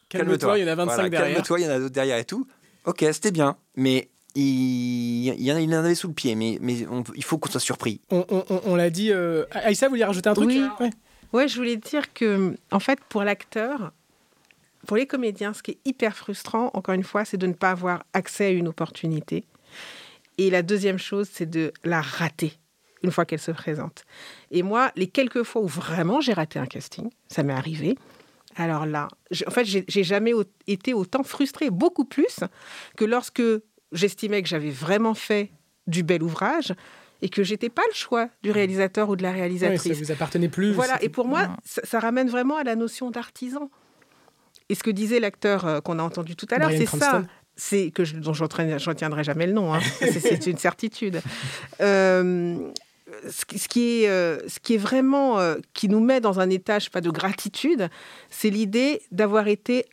Calme-toi, il y en a 25 Voilà, derrière. Calme-toi, il y en a d'autres derrière et tout. Ok, c'était bien. Mais il, il, y en a- il en avait sous le pied. Mais, mais on- il faut qu'on soit surpris. On, on- on- on l'a dit. euh, Aïssa, vous voulez rajouter un truc? Oui. Ouais. Ouais, je voulais dire que, en fait, pour l'acteur, pour les comédiens, ce qui est hyper frustrant, encore une fois, c'est de ne pas avoir accès à une opportunité. Et la deuxième chose, c'est de la rater une fois qu'elle se présente. Et moi, les quelques fois où vraiment j'ai raté un casting, ça m'est arrivé. Alors là, en fait, j'ai jamais été autant frustrée, beaucoup plus que lorsque j'estimais que j'avais vraiment fait du bel ouvrage et que j'étais pas le choix du réalisateur ou de la réalisatrice. ça vous appartenait plus. Voilà, et pour moi, ça, ça ramène vraiment à la notion d'artisan. Et ce que disait l'acteur euh, qu'on a entendu tout à l'heure, c'est ça. C'est que je, dont je jamais le nom. hein. C'est- C'est une certitude. Euh, ce, qui- ce qui est, euh, ce qui est vraiment euh, qui nous met dans un état, je sais pas, de gratitude, c'est l'idée d'avoir été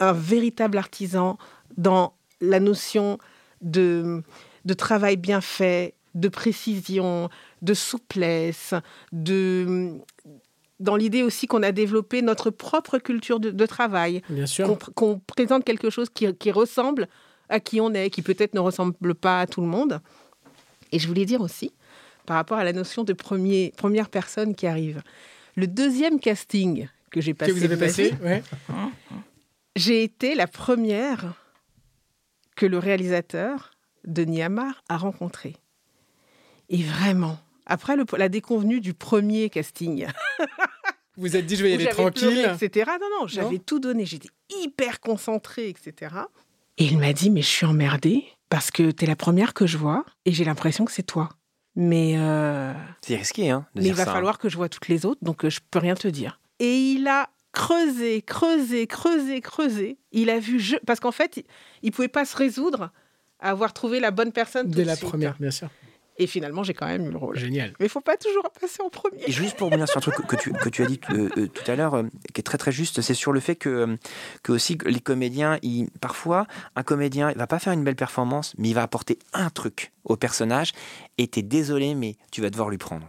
un véritable artisan dans la notion de, de travail bien fait, de précision, de souplesse, de dans l'idée aussi qu'on a développé notre propre culture de, de travail, Bien sûr. qu'on présente quelque chose qui, qui ressemble à qui on est, qui peut-être ne ressemble pas à tout le monde. Et je voulais dire aussi, par rapport à la notion de premier, première personne qui arrive, le deuxième casting que j'ai passé, Que vous avez de passé ouais. j'ai été la première que le réalisateur, Denis Amar, a rencontré. Et vraiment, après le- la déconvenue du premier casting, Vous vous êtes dit, je vais y aller tranquille. pleuré, etc. Non, non, j'avais tout donné. J'étais hyper concentrée, etc. Et il m'a dit, mais je suis emmerdée parce que t'es la première que je vois et j'ai l'impression que c'est toi. Mais, euh, C'est risqué, hein, de mais il va ça, hein. falloir que je vois toutes les autres, donc euh, je peux rien te dire. Et il a creusé, creusé, creusé, creusé. Il a vu, je... parce qu'en fait, il- il pouvait pas se résoudre à avoir trouvé la bonne personne tout Dès de la suite. première, bien sûr. Et finalement, j'ai quand même eu le rôle. Génial. Mais il faut pas toujours passer en premier. Et juste pour revenir sur un truc que tu, que tu as dit euh, euh, tout à l'heure, euh, qui est très très juste, c'est sur le fait que, euh, que aussi les comédiens, ils, parfois, un comédien, il va pas faire une belle performance, mais il va apporter un truc au personnage, et t'es désolé, mais tu vas devoir lui prendre.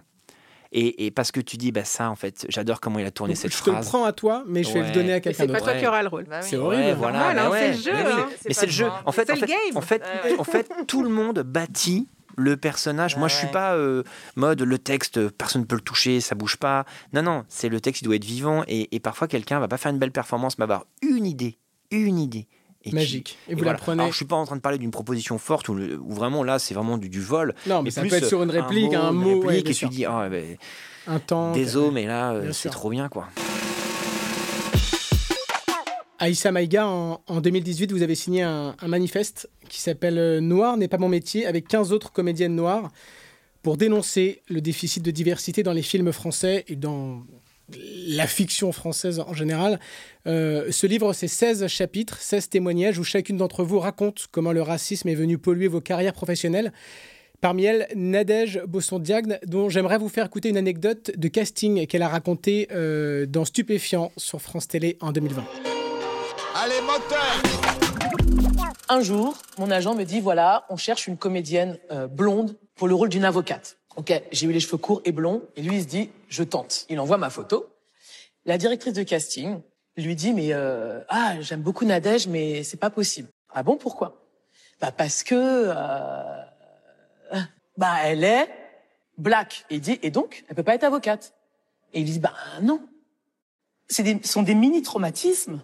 Et, et parce que tu dis, bah ça, en fait, j'adore comment il a tourné Donc, cette je te le phrase. prends à toi, mais je vais le Ouais. donner à quelqu'un c'est pas d'autre. toi Ouais. qui auras le rôle. Bah oui. C'est Ouais, horrible. voilà, Normal, bah hein, ouais. c'est le jeu, Mais hein. mais c'est le jeu. En fait, C'est en le fait, game. en fait, Ouais. en fait, tout le monde bâtit le personnage. Moi, je suis pas euh, mode le texte, personne ne peut le toucher, ça bouge pas. Non, non, c'est le texte, il doit être vivant. Et, et parfois, quelqu'un va pas faire une belle performance, mais avoir une idée, une idée. Et Magique. Et vous voilà. la prenez. Alors, je suis pas en train de parler d'une proposition forte où, vraiment là, c'est vraiment du, du vol. Non, mais ça plus, peut être sur une euh, réplique, un une mot, ouais, réplique, et tu dis, ah, ben, Un temps. désolé, mais là, euh, c'est trop bien, quoi. Aïssa Maïga, en, en 2018, vous avez signé un, un manifeste qui s'appelle euh, Noir n'est pas mon métier, avec 15 autres comédiennes noires, pour dénoncer le déficit de diversité dans les films français et dans la fiction française en général. Euh, ce livre, c'est 16 chapitres, 16 témoignages, où chacune d'entre vous raconte comment le racisme est venu polluer vos carrières professionnelles. Parmi elles, Nadège Bosson-Diagne, dont j'aimerais vous faire écouter une anecdote de casting qu'elle a racontée euh, dans Stupéfiant sur France Télé en 2020. Allez, moteur Un jour, mon agent me dit voilà, on cherche une comédienne euh, blonde pour le rôle d'une avocate. Ok, j'ai eu les cheveux courts et blonds, et lui il se dit je tente. Il envoie ma photo. La directrice de casting lui dit mais euh, ah j'aime beaucoup Nadège mais c'est pas possible. Ah bon pourquoi? Bah parce que euh, bah elle est black. Et il dit et donc elle peut pas être avocate. Et il dit bah non. C'est des, sont des mini traumatismes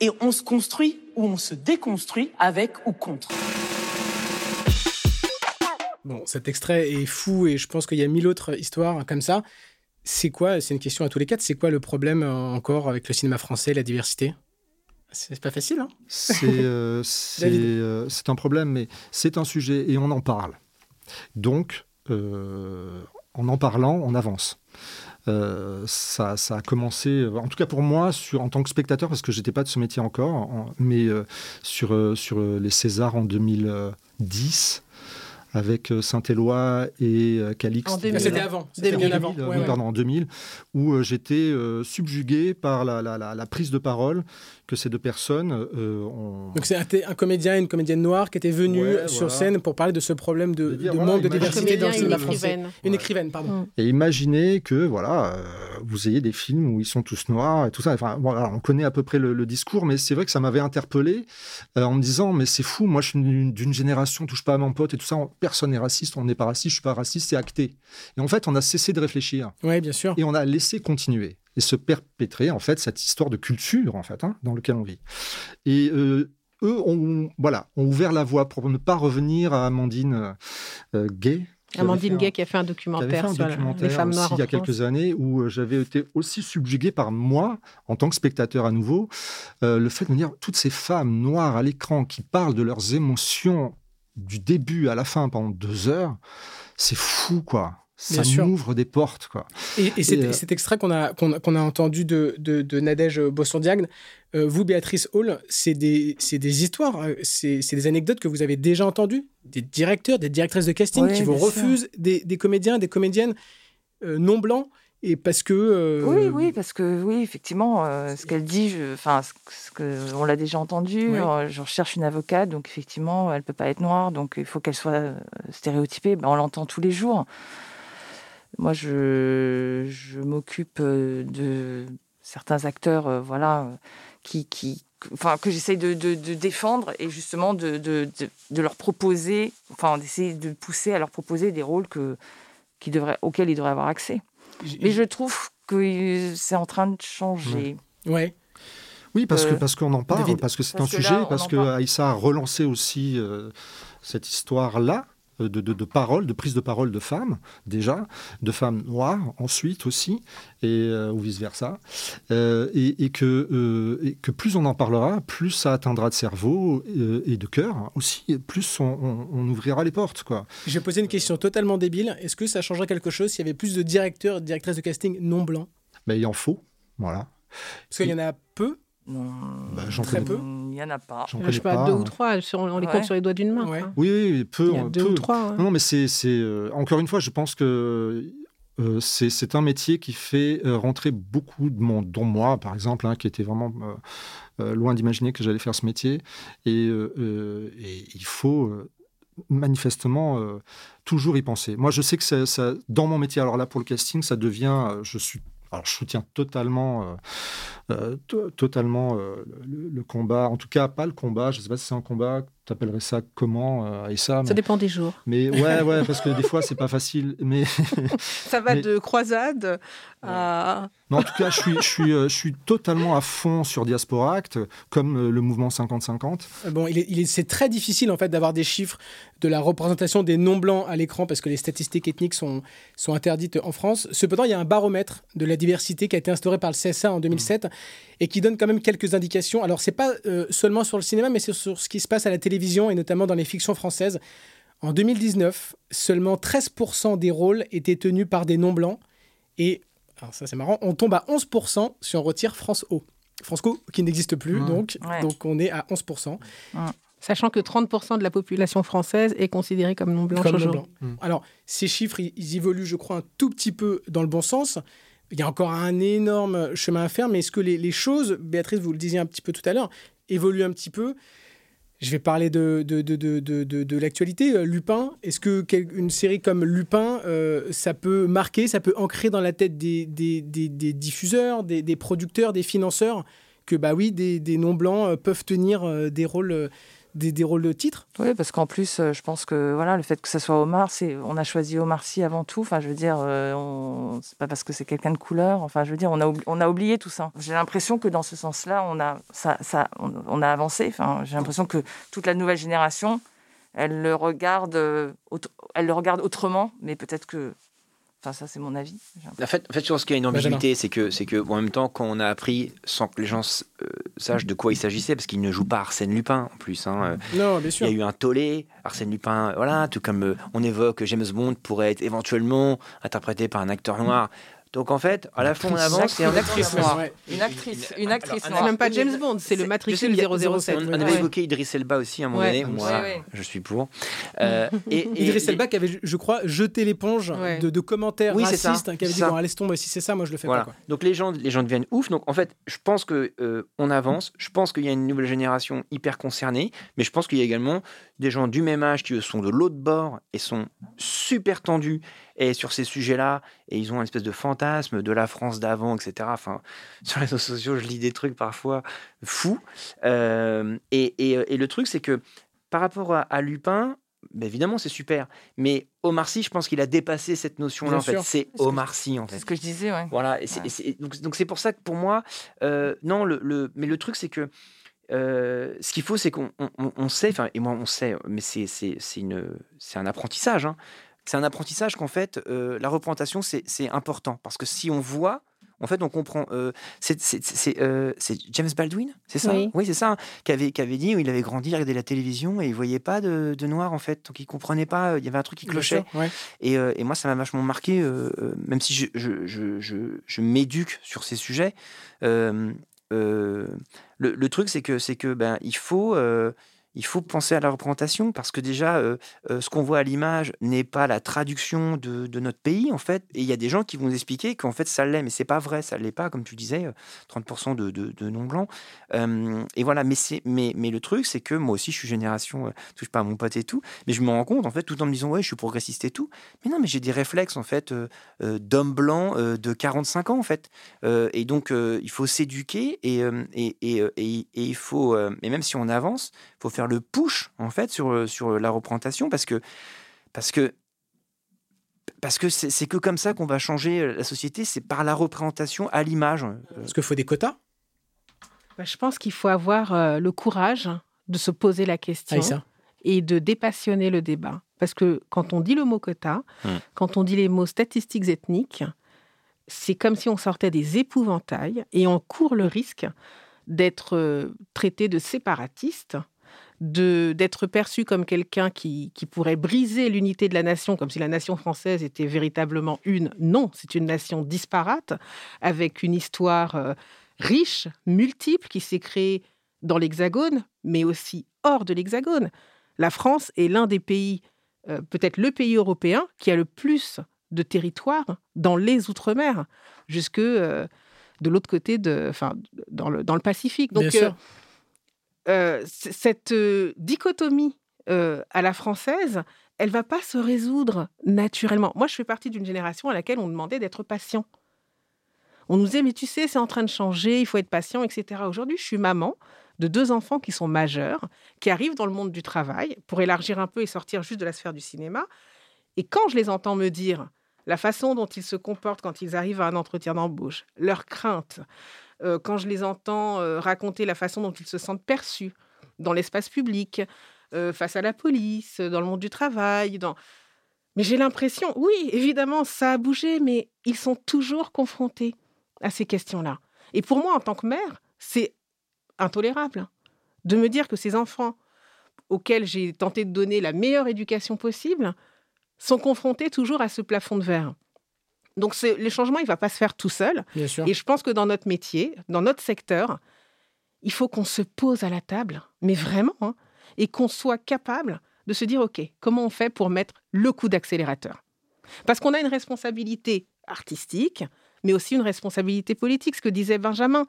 et on se construit ou on se déconstruit avec ou contre. Bon, cet extrait est fou et je pense qu'il y a mille autres histoires comme ça. C'est quoi, c'est une question à tous les quatre, c'est quoi le problème euh, encore avec le cinéma français, la diversité? C'est pas facile, hein C'est euh, euh, c'est un problème, mais c'est un sujet et on en parle. Donc, euh, en en parlant, on avance. Euh, ça, ça, a commencé, en tout cas pour moi, sur, en tant que spectateur, parce que j'étais pas de ce métier encore, mais euh, sur, euh, sur les Césars en 2010 avec Saint-Éloi et Calixte. C'était avant, c'était bien avant. Pardon, en 2000, où j'étais subjugué par la, la, la, prise de parole que ces deux personnes euh, ont... Donc c'est un, comédien et une comédienne noire qui étaient venus sur scène pour parler de ce problème de, manque de diversité dans le cinéma français. Une écrivaine, pardon. Mm. Et imaginez que voilà, euh, vous ayez des films où ils sont tous noirs et tout ça. Enfin, voilà, on connaît à peu près le, discours, mais c'est vrai que ça m'avait interpellé euh, en me disant mais c'est fou, moi je suis d'une génération, touche pas à mon pote et tout ça. Personne n'est raciste, on n'est pas raciste, je suis pas raciste, c'est acté. Et en fait, on a cessé de réfléchir. Oui, bien sûr. Et on a laissé continuer et se perpétrer en fait cette histoire de culture en fait hein, dans lequel on vit. Et euh, eux ont voilà ont ouvert la voie pour ne pas revenir à Amandine euh, Gay. Amandine Gay qui a fait un documentaire, sur les femmes noires il y a quelques années où euh, j'avais été aussi subjugué par moi en tant que spectateur à nouveau le fait de me dire toutes ces femmes noires à l'écran qui parlent de leurs émotions du début à la fin pendant deux heures c'est fou quoi ça m'ouvre des portes. Quoi. Et, euh, cet, extrait qu'on a, qu'on, a entendu de, de, Nadège Bossondiagne, euh, vous, Béatrice Hall, c'est des, des histoires, euh, c'est, des anecdotes que vous avez déjà entendues, des directeurs, des directrices de casting qui vous refusent des, des, comédiens, des comédiennes non blancs. Et parce que. Oui, oui, parce que, oui, effectivement, ce qu'elle dit, enfin, ce, que, on l'a déjà entendu, je recherche une avocate, donc effectivement, elle peut pas être noire, donc il faut qu'elle soit stéréotypée. Ben, on l'entend tous les jours. Moi, je, je m'occupe euh, de certains acteurs, euh, voilà, qui, qui, enfin, que j'essaye de, de, défendre et justement de, de, leur proposer, enfin, d'essayer de pousser à leur proposer des rôles que, qui devraient, auxquels ils devraient avoir accès. Mais je trouve que c'est en train de changer. Ouais. Oui, parce que euh, parce qu'on en parle, parce que c'est un sujet, parce que Aïssa a relancé aussi cette histoire-là. Euh, de, de, de paroles, de prise de parole de femmes, déjà, de femmes noires ensuite aussi, et, euh, ou vice-versa. Euh, et, que, et que plus on en parlera, plus ça atteindra de cerveau et de cœur aussi, plus on, ouvrira les portes. Quoi. Je vais poser une question totalement débile. Est-ce que ça changerait quelque chose s'il y avait plus de directeurs et directrices de casting non blancs? Ben, Il en faut, voilà. Parce qu'il y en a peu? J'en Très peu. Il n'y en a pas. Je sais pas, deux ou trois. on les compte sur les doigts d'une main. Oui, oui, peu. Il y a deux ou trois. Non, mais c'est. Euh, encore une fois, je pense que. Euh, c'est un métier qui fait euh, rentrer beaucoup de monde, dont moi, par exemple, hein, qui était vraiment loin d'imaginer que j'allais faire ce métier. Et, et il faut manifestement toujours y penser. Moi, je sais que ça, ça, dans mon métier, alors là, pour le casting, ça devient, je suis alors, je soutiens totalement, euh, euh, totalement euh, le, combat. En tout cas, pas le combat. Je ne sais pas si c'est un combat. Tu appellerais ça comment et ça, ça dépend des jours. Mais ouais, ouais, parce que des fois, c'est pas facile. Mais ça va de croisade à. en tout cas, je suis, je, suis, je suis totalement à fond sur Diaspora Act, comme le mouvement 50-50. Bon, il est, c'est très difficile en fait d'avoir des chiffres de la représentation des non-blancs à l'écran parce que les statistiques ethniques sont, sont interdites en France. Cependant, il y a un baromètre de la diversité qui a été instauré par le CSA en 2007 et qui donne quand même quelques indications. Alors, c'est pas euh, seulement sur le cinéma, mais c'est sur ce qui se passe à la télévision et notamment dans les fictions françaises. En 2019, seulement 13% des rôles étaient tenus par des non-blancs et alors ça c'est marrant, on tombe à 11% si on retire France O. France O qui n'existe plus, mmh. donc, donc on est à 11%. Sachant que 30% de la population française est considérée comme non blanche aujourd'hui. Mmh. Alors, ces chiffres, ils, évoluent, je crois, un tout petit peu dans le bon sens. Il y a encore un énorme chemin à faire, mais est-ce que les, choses, Béatrice, vous le disiez un petit peu tout à l'heure, évoluent un petit peu? Je vais parler de, de, de, de, l'actualité. Euh, Lupin, est-ce qu'une série comme Lupin, euh, ça peut marquer, ça peut ancrer dans la tête des, des, des, des diffuseurs, des, producteurs, des financeurs, que bah oui, des, non-blancs euh, peuvent tenir des rôles des, rôles de titre Oui, parce qu'en plus, euh, je pense que voilà, le fait que ça soit Omar, c'est on a choisi Omar Sy avant tout. Enfin, je veux dire, euh, c'est pas parce que c'est quelqu'un de couleur. Enfin, je veux dire, on a, on a oublié tout ça. J'ai l'impression que dans ce sens-là, on a, ça, ça, on, a avancé. Enfin, j'ai l'impression que toute la nouvelle génération, elle le regarde, euh, elle le regarde autrement, mais peut-être que Enfin, ça, c'est mon avis. En fait, en fait, je pense qu'il y a une ambiguïté. C'est que, c'est que, en même temps, quand on a appris, sans que les gens euh, sachent de quoi il s'agissait, parce qu'il ne joue pas Arsène Lupin, en plus. Hein, euh, non, bien sûr. Il y a eu un tollé. Arsène Lupin, voilà, tout comme euh, on évoque James Bond pourrait être éventuellement interprété par un acteur noir Donc en fait, à la fois on avance et Une en actrice noire. Une actrice, une actrice C'est noire. même pas James Bond, c'est le matricule 007. On, on avait Ouais. évoqué Idris Elba aussi à un moment Ouais. donné. Moi, je suis pour. Euh, et, et- Idriss Elba qui avait, je crois, jeté l'éponge Ouais. de, de commentaires Oui, c'est ça, racistes, hein, qui avait c'est dit bon, laisse tomber, si c'est ça, moi je le fais Voilà. pas. Quoi. Donc les gens, les gens deviennent ouf. Donc en fait, je pense que euh, on avance. Je pense qu'il y a une nouvelle génération hyper concernée, mais je pense qu'il y a également des gens du même âge qui sont de l'autre bord et sont super tendus et sur ces sujets-là et ils ont une espèce de fantasme de la France d'avant, etc. Enfin, sur les réseaux sociaux, je lis des trucs parfois fous. Euh, et, et- et le truc, c'est que par rapport à, à Lupin. ben évidemment, c'est super. Mais Omar Sy, je pense qu'il a dépassé cette notion-là. En fait, c'est Omar Sy, en fait. C'est ce que je disais, ouais. Voilà, et et donc c'est pour ça que pour moi, euh, non, le, le- mais le truc c'est que euh, ce qu'il faut, c'est qu'on on, on- on sait, et moi on sait, mais c'est c'est- c'est une- c'est un apprentissage. hein. C'est un apprentissage qu'en fait, euh, la représentation, c'est c'est important. Parce que si on voit, en fait, on comprend. euh, c'est- euh, c'est James Baldwin, c'est ça? Oui. c'est ça, hein, qui avait, qui avait dit, il avait grandi, il regardait la télévision et il voyait pas de, de noir, en fait. Donc il comprenait pas, il y avait un truc qui clochait. sûr, ouais. Et, euh, et moi, ça m'a vachement marqué, euh, euh, même si je, je, je, je- je m'éduque sur ces sujets. euh, euh, le, le truc, c'est que, c'est que ben, il faut. Euh, il faut penser à la représentation parce que déjà, euh, euh, ce qu'on voit à l'image n'est pas la traduction de, notre pays, en fait. Et il y a des gens qui vont nous expliquer qu'en fait, ça l'est, mais c'est pas vrai, ça l'est pas, comme tu disais, euh, 30% de, de, non-blancs. Euh, et voilà, mais, mais, mais le truc, c'est que moi aussi, je suis génération, euh, touche pas à mon pote et tout, mais je me rends compte, en fait, tout en me disant, ouais, je suis progressiste et tout. Mais non, mais j'ai des réflexes, en fait, euh, euh, d'homme blanc euh, de 45 ans, en fait. Euh, et donc, euh, il faut s'éduquer et, euh, et, et, euh, il faut, euh, et même si on avance, il faut faire le push, en fait, sur, euh, sur la représentation parce que, parce que, parce que c'est, que comme ça qu'on va changer euh, la société, c'est par la représentation à l'image. Parce qu'il faut des quotas. Bah, je pense qu'il faut avoir euh, le courage de se poser la question et de dépassionner le débat. Parce que quand on dit le mot quota, Hmm. Mm. quand on dit les mots statistiques ethniques, c'est comme si on sortait des épouvantails et on court le risque d'être euh, traité de séparatiste, d'être perçu comme quelqu'un qui, qui pourrait briser l'unité de la nation, comme si la nation française était véritablement une. Non, c'est une nation disparate, avec une histoire euh, riche, multiple, qui s'est créée dans l'Hexagone, mais aussi hors de l'Hexagone. La France est l'un des pays, euh, peut-être le pays européen, qui a le plus de territoire dans les Outre-mer, jusque euh, de l'autre côté, de, enfin, dans le, dans le Pacifique. Donc, Bien sûr. Euh, cette euh, dichotomie euh, à la française, elle va pas se résoudre naturellement. Moi, je fais partie d'une génération à laquelle on demandait d'être patient. On nous disait, mais tu sais, c'est en train de changer, il faut être patient, etc. Aujourd'hui, je suis maman de deux enfants qui sont majeurs, qui arrivent dans le monde du travail, pour élargir un peu et sortir juste de la sphère du cinéma. Et quand je les entends me dire la façon dont ils se comportent quand ils arrivent à un entretien d'embauche, leurs craintes, euh, quand je les entends euh, raconter la façon dont ils se sentent perçus dans l'espace public, euh, face à la police, dans le monde du travail, dans... Mais j'ai l'impression, oui, évidemment, ça a bougé, mais ils sont toujours confrontés à ces questions-là. Et pour moi, en tant que mère, c'est intolérable de me dire que ces enfants auxquels j'ai tenté de donner la meilleure éducation possible sont confrontés toujours à ce plafond de verre. Donc c'est- le changement, il ne va pas se faire tout seul. Bien sûr. Et je pense que dans notre métier, dans notre secteur, il faut qu'on se pose à la table, mais vraiment, hein, et qu'on soit capable de se dire, OK, comment on fait pour mettre le coup d'accélérateur? Parce qu'on a une responsabilité artistique, mais aussi une responsabilité politique, ce que disait Benjamin.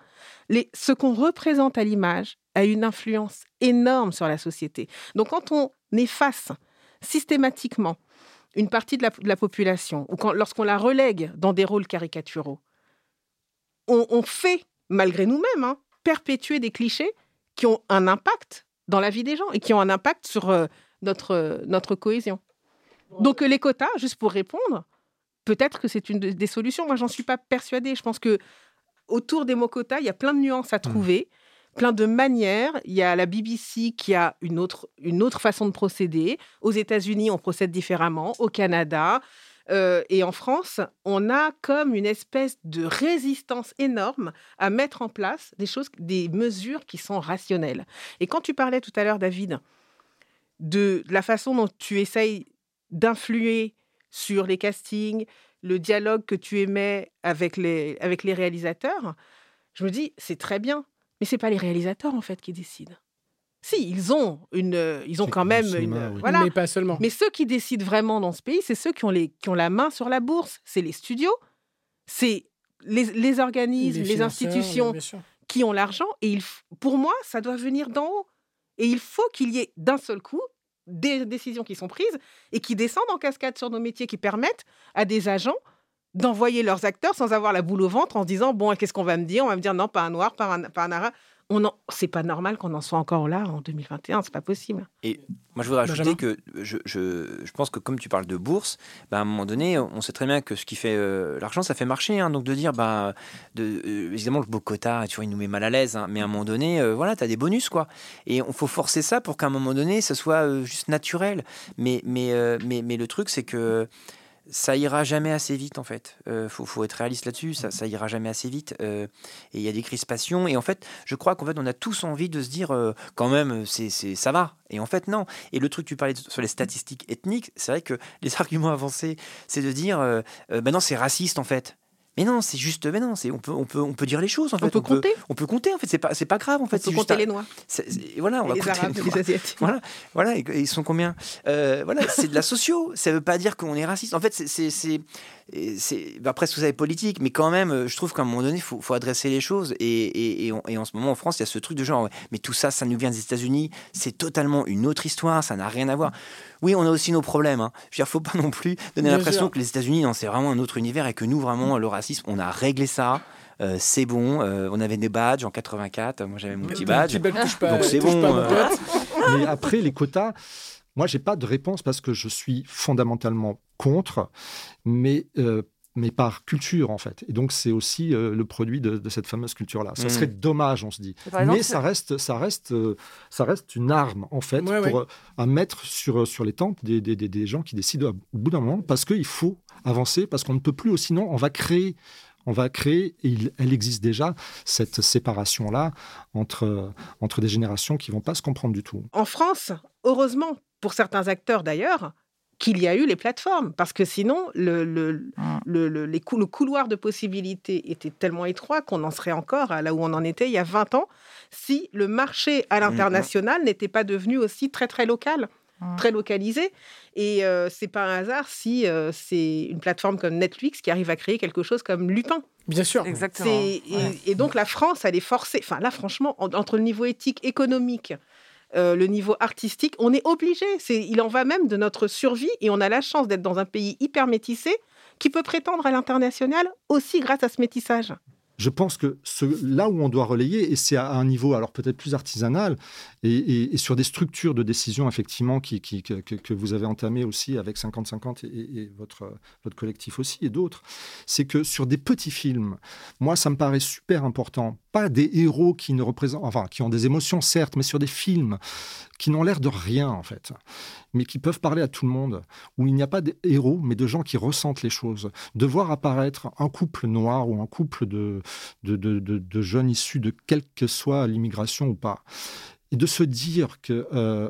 Les, ce qu'on représente à l'image a une influence énorme sur la société. Donc quand on efface systématiquement une partie de la, de la population, ou lorsqu'on la relègue dans des rôles caricaturaux, on, on fait, malgré nous-mêmes, hein, perpétuer des clichés qui ont un impact dans la vie des gens et qui ont un impact sur euh, notre, euh, notre cohésion. Donc euh, les quotas, juste pour répondre, peut-être que c'est une de- des solutions. Moi, j'en suis pas persuadée. Je pense que autour des mots quotas, il y a plein de nuances à trouver, plein de manières. Il y a la BBC qui a une autre, une autre façon de procéder. Aux États-Unis, on procède différemment. Au Canada. euh, et en France, on a comme une espèce de résistance énorme à mettre en place des choses, des mesures qui sont rationnelles. Et quand tu parlais tout à l'heure, David, de, la façon dont tu essayes d'influer sur les castings, le dialogue que tu émets avec les, avec les réalisateurs, je me dis, c'est très bien, mais c'est pas les réalisateurs en fait qui décident. Si, ils ont une, euh, ils ont quand même cinéma, une, oui. voilà. Mais pas seulement. Mais ceux qui décident vraiment dans ce pays, c'est ceux qui ont, les, qui ont la main sur la bourse. C'est les studios, c'est les, les organismes, les, financeurs, institutions qui ont l'argent. Et il, pour moi, ça doit venir d'en haut. Et il faut qu'il y ait d'un seul coup des décisions qui sont prises et qui descendent en cascade sur nos métiers, qui permettent à des agents d'envoyer leurs acteurs sans avoir la boule au ventre en se disant bon qu'est-ce qu'on va me dire? On va me dire non pas un noir pas un, pas un arabe on en... c'est pas normal qu'on en soit encore là en 2021 c'est pas possible Et moi, je voudrais ajouter Benjamin que je, je, je pense que comme tu parles de bourse, bah, à un moment donné, on sait très bien que ce qui fait euh, l'argent, ça fait marcher. hein. donc de dire, bah, de, euh, évidemment, le beau quota, tu vois, il nous met mal à l'aise. hein. mais à un moment donné, euh, voilà, tu as des bonus, quoi. Et on faut forcer ça pour qu'à un moment donné, ce soit euh, juste naturel. Mais, mais, euh, mais, mais le truc, c'est que ça ira jamais assez vite en fait. Euh, faut, faut être réaliste là-dessus. Ça, ça ira jamais assez vite. euh, et il y a des crispations. Et en fait, je crois qu'en fait, on a tous envie de se dire, euh, quand même, c'est, c'est, ça va. Et en fait, non. Et le truc, tu parlais de- sur les statistiques ethniques. C'est vrai que les arguments avancés, c'est de dire, ben non, c'est raciste en fait. Mais non, c'est juste, mais non, c'est on peut, on peut, on peut dire les choses en fait. peut compter. on peut compter en fait. C'est pas, c'est pas grave en fait. on peut compter un- les noirs c'est- c'est- voilà, on Et va les compter arabes les noirs. asiatiques Voilà, voilà, ils sont combien? Euh, Voilà, c'est de la socio. Ça veut pas dire qu'on est raciste. En fait, c'est, c'est, bah, après tout ça est politique, mais quand même, euh, je trouve qu'à un moment donné, il faut, faut adresser les choses. Et, et, et, on- et en ce moment, en France, il y a ce truc de genre, ouais, mais tout ça, ça nous vient des États-Unis. C'est totalement une autre histoire. Ça n'a rien à voir. Oui, on a aussi nos problèmes. Hein. Je veux dire, faut pas non plus donner l'impression que les États-Unis, non, c'est vraiment un autre univers et que nous, vraiment, le racisme, on a réglé ça. Euh, c'est bon, Euh, on avait des badges en 84, moi j'avais mon petit badge. Donc c'est bon. euh. Mais après, les quotas, moi, j'ai pas de réponse parce que je suis fondamentalement contre, mais, euh, mais par culture, en fait. Et donc, c'est aussi euh, le produit de, de cette fameuse culture-là. Ça Mm. serait dommage, on se dit. Exemple, mais ça reste, ça, reste, euh, ça reste une arme, en fait, Ouais, pour, ouais. à mettre sur, sur les tempes des, des, des- des gens qui décident au bout d'un moment, parce qu'il faut avancer, parce qu'on ne peut plus, sinon, on va créer on va créer, et il- elle existe déjà, cette séparation-là entre, entre des générations qui vont pas se comprendre du tout. en France heureusement pour certains acteurs d'ailleurs qu'il y a eu les plateformes parce que sinon le, le, le, le- les cou- le couloir de possibilités était tellement étroit qu'on en serait encore à là où on en était il y a 20 ans si le marché à l'international n'était pas devenu aussi très très local très localisé et euh, c'est pas un hasard si euh, c'est une plateforme comme Netflix qui arrive à créer quelque chose comme Lupin Bien sûr. Exactement. c'est- et, et donc la France, elle est forcée. Enfin là, franchement, en- entre le niveau éthique, économique, euh, le niveau artistique, on est obligé. C'est, il en va même de notre survie et on a la chance d'être dans un pays hyper métissé qui peut prétendre à l'international aussi grâce à ce métissage. Je pense que ce, là où on doit relayer, et c'est à un niveau alors peut-être plus artisanal, et, sur des structures de décision effectivement qui, que, vous avez entamées aussi avec 50-50 et, et votre, votre collectif aussi et d'autres, c'est que sur des petits films, moi ça me paraît super important, pas des héros qui ne représentent, enfin qui ont des émotions certes, mais sur des films qui n'ont l'air de rien en fait, mais qui peuvent parler à tout le monde, où il n'y a pas de héros, mais de gens qui ressentent les choses. De voir apparaître un couple noir ou un couple de, de, de- jeunes issus de quelle que soit l'immigration ou pas, et de se dire que euh,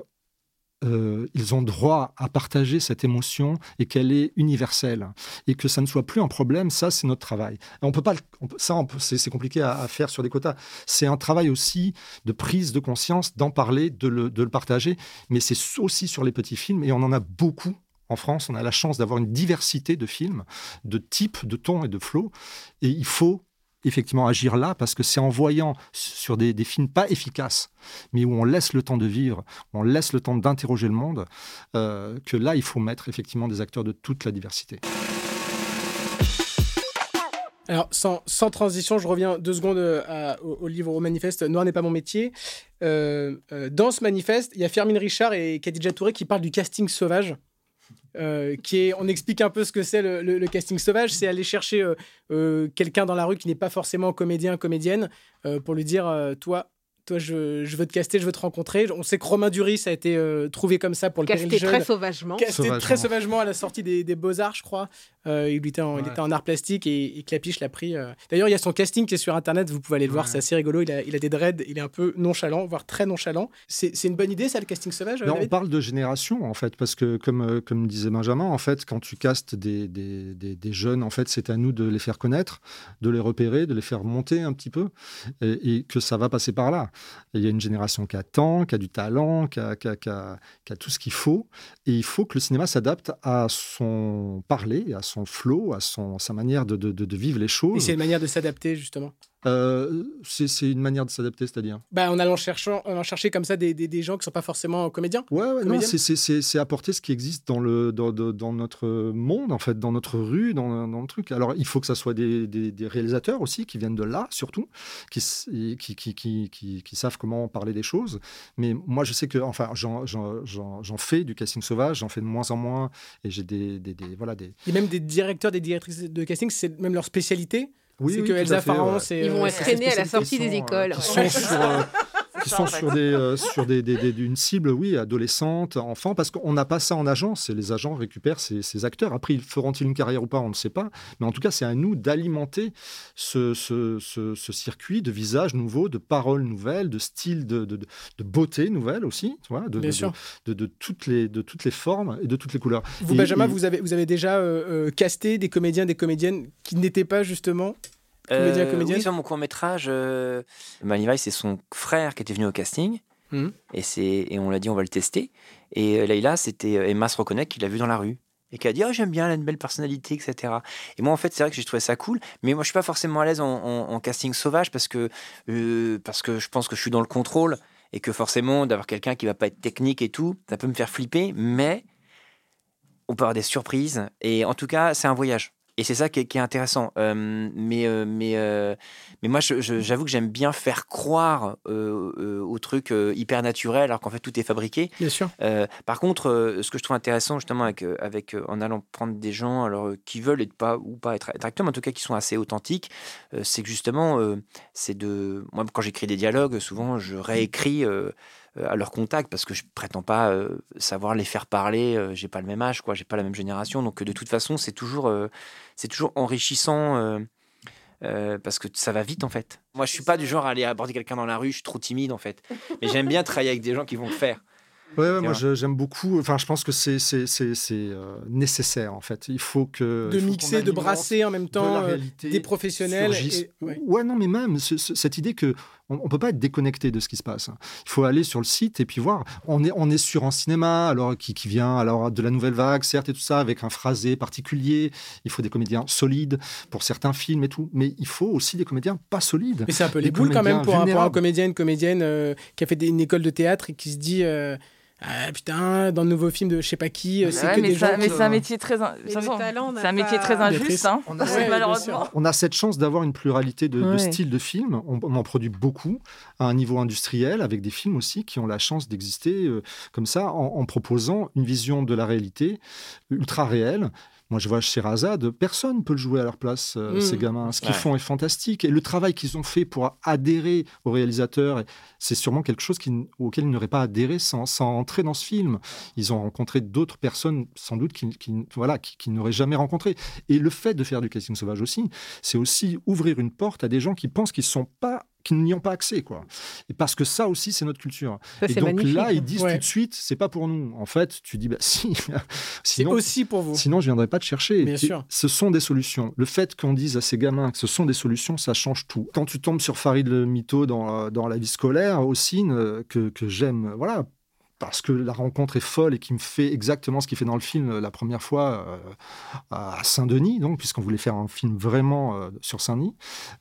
euh, ils ont droit à partager cette émotion et qu'elle est universelle et que ça ne soit plus un problème, ça c'est notre travail. On peut pas, ça c'est compliqué à, à faire sur des quotas. C'est un travail aussi de prise de conscience, d'en parler, de le, de le partager, mais c'est aussi sur les petits films et on en a beaucoup. En France, on a la chance d'avoir une diversité de films, de types, de tons et de flots. Et il faut effectivement agir là parce que c'est en voyant sur des, films pas efficaces, mais où on laisse le temps de vivre, on laisse le temps d'interroger le monde, euh, que là, il faut mettre effectivement des acteurs de toute la diversité. Alors, sans, transition, je reviens deux secondes euh, au, livre, au manifeste Noir n'est pas mon métier. Euh, dans ce manifeste, il y a Fermine Richard et Khadija Touré qui parlent du casting sauvage. Euh, qui est, on explique un peu ce que c'est le, casting sauvage, c'est aller chercher euh, euh, quelqu'un dans la rue qui n'est pas forcément comédien, comédienne, pour lui dire, toi, toi, je, je veux te caster, je veux te rencontrer. On sait que Romain Duris a été euh, trouvé comme ça pour le Casté très sauvagement. Casté Sauvagement. très sauvagement à la sortie des, des Beaux-Arts, je crois. Euh, il, était en, il Ouais. était en art plastique et, et Clapiche l'a pris. euh. D'ailleurs, il y a son casting qui est sur Internet, vous pouvez aller le voir, c'est assez rigolo. Il a, il a des dreads, il est un peu nonchalant, voire très nonchalant. C'est une bonne idée, ça, le casting sauvage euh, Non, on parle de génération en fait, parce que comme, euh, comme disait Benjamin, en fait, quand tu castes des, des, des- des jeunes, en fait, c'est à nous de les faire connaître, de les repérer, de les faire monter un petit peu, et, et que ça va passer par là. Et il y a une génération qui attend, qui a du talent, qui a, qui a- qui a- qui a tout ce qu'il faut, et il faut que le cinéma s'adapte à son parler, à son flow, à son, sa manière de, de- vivre les Et choses. c'est une manière de s'adapter, justement. Euh, c'est une manière de s'adapter, c'est-à-dire? Bah, en allant chercher, en allant chercher comme ça des, des, des gens qui sont pas forcément comédiens. Ouais, ouais, non, c'est- apporter ce qui existe dans, le, dans, dans- dans notre monde, en fait, dans notre rue, dans, dans le truc. Alors, il faut que ça soit des, réalisateurs aussi, qui viennent de là, surtout, qui, et qui, qui, qui, qui- qui savent comment parler des choses. Mais moi, je sais que, enfin, j'en- fais du casting sauvage, j'en fais de moins en moins, et j'ai des, voilà, des... A même des directeurs, des directrices de casting, c'est même leur spécialité. Oui, c'est oui, que Elsa Pharaon, ouais. c'est. Ils vont euh, être traînés à la sortie des euh, écoles. qui sont sur, euh, qui sont sur des euh, sur des, des- des- d'une cible oui adolescente enfant parce qu'on n'a pas ça en agence et les agents récupèrent ces, ces acteurs. Après ils feront-ils une carrière ou pas on ne sait pas. Mais en tout cas c'est à nous d'alimenter ce, ce, ce- ce circuit de visages nouveaux de paroles nouvelles de styles de, de, de beauté nouvelle aussi tu vois de, Bien de, sûr. de, de toutes les de toutes les formes et de toutes les couleurs. Vous, Et- Benjamin, et- vous, avez, vous avez déjà euh, euh, casté des comédiens, des comédiennes qui n'étaient pas justement comédiens, Euh, comédiennes Oui, sur mon court métrage, euh, Manivai, c'est son frère qui était venu au casting. Mhm. Et, c'est, et on l'a dit, on va le tester. Et euh, Leïla, c'était Emma se reconnaît qui l'a vu dans la rue. Et qui a dit, oh, j'aime bien, elle a une belle personnalité, etc. Et moi, en fait, c'est vrai que j'ai trouvé ça cool. Mais moi, je suis pas forcément à l'aise en, en- en casting sauvage parce que, euh, parce que je pense que je suis dans le contrôle. Et que forcément, d'avoir quelqu'un qui va pas être technique et tout, ça peut me faire flipper. Mais on peut avoir des surprises. Et en tout cas, c'est un voyage. Et c'est ça qui est, qui est intéressant. Euh, mais, euh, mais, euh, mais moi, j'avoue que j'aime bien faire croire au truc hyper naturel, alors qu'en fait, tout est fabriqué. Bien sûr. Par contre, ce que je trouve intéressant, justement, avec, avec, en allant prendre des gens alors, qui veulent être pas, ou pas être, être acteurs, mais en tout cas qui sont assez authentiques, c'est que justement, c'est de. Moi, quand j'écris des dialogues, souvent, je réécris. Euh, à leur contact parce que je prétends pas euh, savoir les faire parler euh, j'ai pas le même âge quoi j'ai pas la même génération donc de toute façon c'est toujours euh, c'est toujours enrichissant euh, euh, parce que ça va vite en fait moi je suis pas du genre à aller aborder quelqu'un dans la rue je suis trop timide en fait mais j'aime bien travailler avec des gens qui vont le faire Ouais, ouais, moi j'aime beaucoup. Enfin, je pense que c'est c'est c'est- c'est, euh, nécessaire en fait. Il faut que De faut mixer, de brasser en même de temps la euh, réalité des professionnels. et- ouais. Ouais, non, mais même ce- ce- cette idée que on, on peut pas être déconnecté de ce qui se passe. Il faut aller sur le site et puis voir. On est on est sur un cinéma alors qui, qui vient alors de la nouvelle vague, certes et tout ça, avec un phrasé particulier. Il faut des comédiens solides pour certains films et tout, mais il faut aussi des comédiens pas solides. Mais c'est un peu les boules quand même pour un, pour un vulnérables. comédien, une comédienne euh, qui a fait des- une école de théâtre et qui se dit euh, Ah, putain, dans le nouveau film de je sais pas qui, euh, c'est Ouais, que mais des ça- gens mais c'est un métier très, in- c'est un métier très injuste, hein, on a- Ouais, malheureusement. On a cette chance d'avoir une pluralité de, styles de films. On, on en produit beaucoup à un niveau industriel, avec des films aussi qui ont la chance d'exister euh, comme ça, en, en proposant une vision de la réalité ultra réelle. Moi, je vois Sherazade, personne ne peut le jouer à leur place, euh, Mhm. ces gamins. Ce qu'ils Ouais. font est fantastique. Et le travail qu'ils ont fait pour adhérer au réalisateur, c'est sûrement quelque chose qui auquel ils n'auraient pas adhéré sans, sans entrer dans ce film. Ils ont rencontré d'autres personnes, sans doute, qui, qui- voilà, qui, qui n'auraient jamais rencontré. Et le fait de faire du casting sauvage aussi, c'est aussi ouvrir une porte à des gens qui pensent qu'ils sont pas qui n'y ont pas accès quoi et parce que ça aussi c'est notre culture Ça, et donc magnifique. là ils disent Ouais. tout de suite c'est pas pour nous en fait tu dis bah si C'est sinon aussi pour vous. Sinon, je viendrais pas te chercher. Bien Et sûr. Ce sont des solutions. Le fait qu'on dise à ces gamins que ce sont des solutions, ça change tout. Quand tu tombes sur Farid le mytho dans, euh, dans la vie scolaire, aussi, que, que j'aime, voilà, parce que la rencontre est folle et qui me fait exactement ce qu'il fait dans le film euh, la première fois euh, à Saint-Denis, donc puisqu'on voulait faire un film vraiment euh, sur Saint-Denis,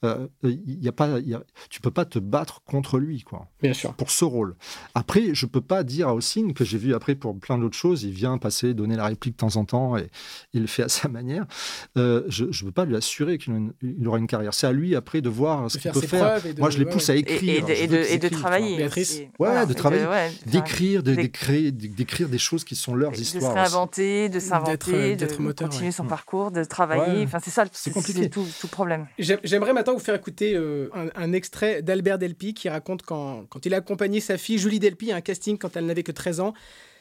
euh, il y a pas, il y a- tu peux pas te battre contre lui, quoi Bien sûr. pour ce rôle. Après, je peux pas dire à Ossine que j'ai vu après pour plein d'autres choses, il vient passer, donner la réplique de temps en temps et il le fait à sa manière. Euh, je ne peux pas lui assurer qu'il aura une carrière. C'est à lui après de voir ce qu'il peut faire. Moi, je les pousse ouais. à Et, écrire. et de, et travailler. Aussi. Ouais, Voilà, de travailler, faire- d'écrire, de- d'écrire d'écrire des choses qui sont leurs de se histoires. aussi. réinventer, de s'inventer, d'être de moteur, continuer ouais. son Mm. parcours, de travailler. Ouais. Enfin, c'est ça, C'est compliqué. c'est tout, tout problème. J'ai- J'aimerais maintenant vous faire écouter euh, un, un extrait d'Albert Delpy qui raconte quand, quand il a accompagné sa fille Julie Delpy à un casting quand elle n'avait que 13 ans.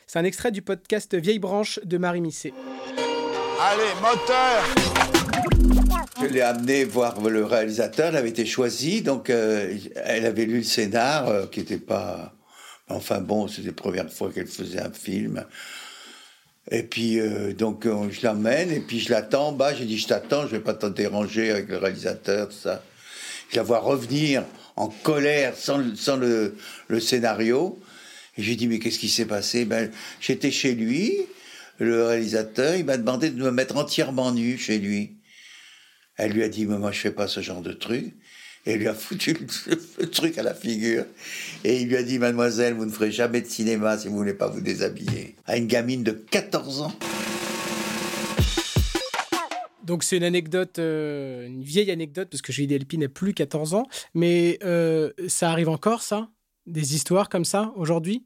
C'est un extrait du podcast Vieille Branche de Marie Misset. Allez, moteur Je l'ai amené voir le réalisateur, elle avait été choisie, donc euh, elle avait lu le scénar, euh, qui n'était pas... Enfin bon, c'était la première fois qu'elle faisait un film. Et puis, euh, donc, euh, je l'emmène, et puis je l'attends en bas, j'ai dit, je t'attends, je vais pas te déranger avec le réalisateur, tout ça. Je la vois revenir en colère, sans, sans le, le scénario. Et j'ai dit, mais qu'est-ce qui s'est passé? Ben, J'étais chez lui, le réalisateur, il m'a demandé de me mettre entièrement nu chez lui. Elle lui a dit, mais moi je fais pas ce genre de truc. Et lui a foutu le, truc à la figure. Et il lui a dit, mademoiselle, vous ne ferez jamais de cinéma si vous voulez pas vous déshabiller. À une gamine de 14 ans. Donc c'est une anecdote, euh, une vieille anecdote, parce que Delpy n'a plus 14 ans. Mais euh, ça arrive encore, ça? Des histoires comme ça, aujourd'hui?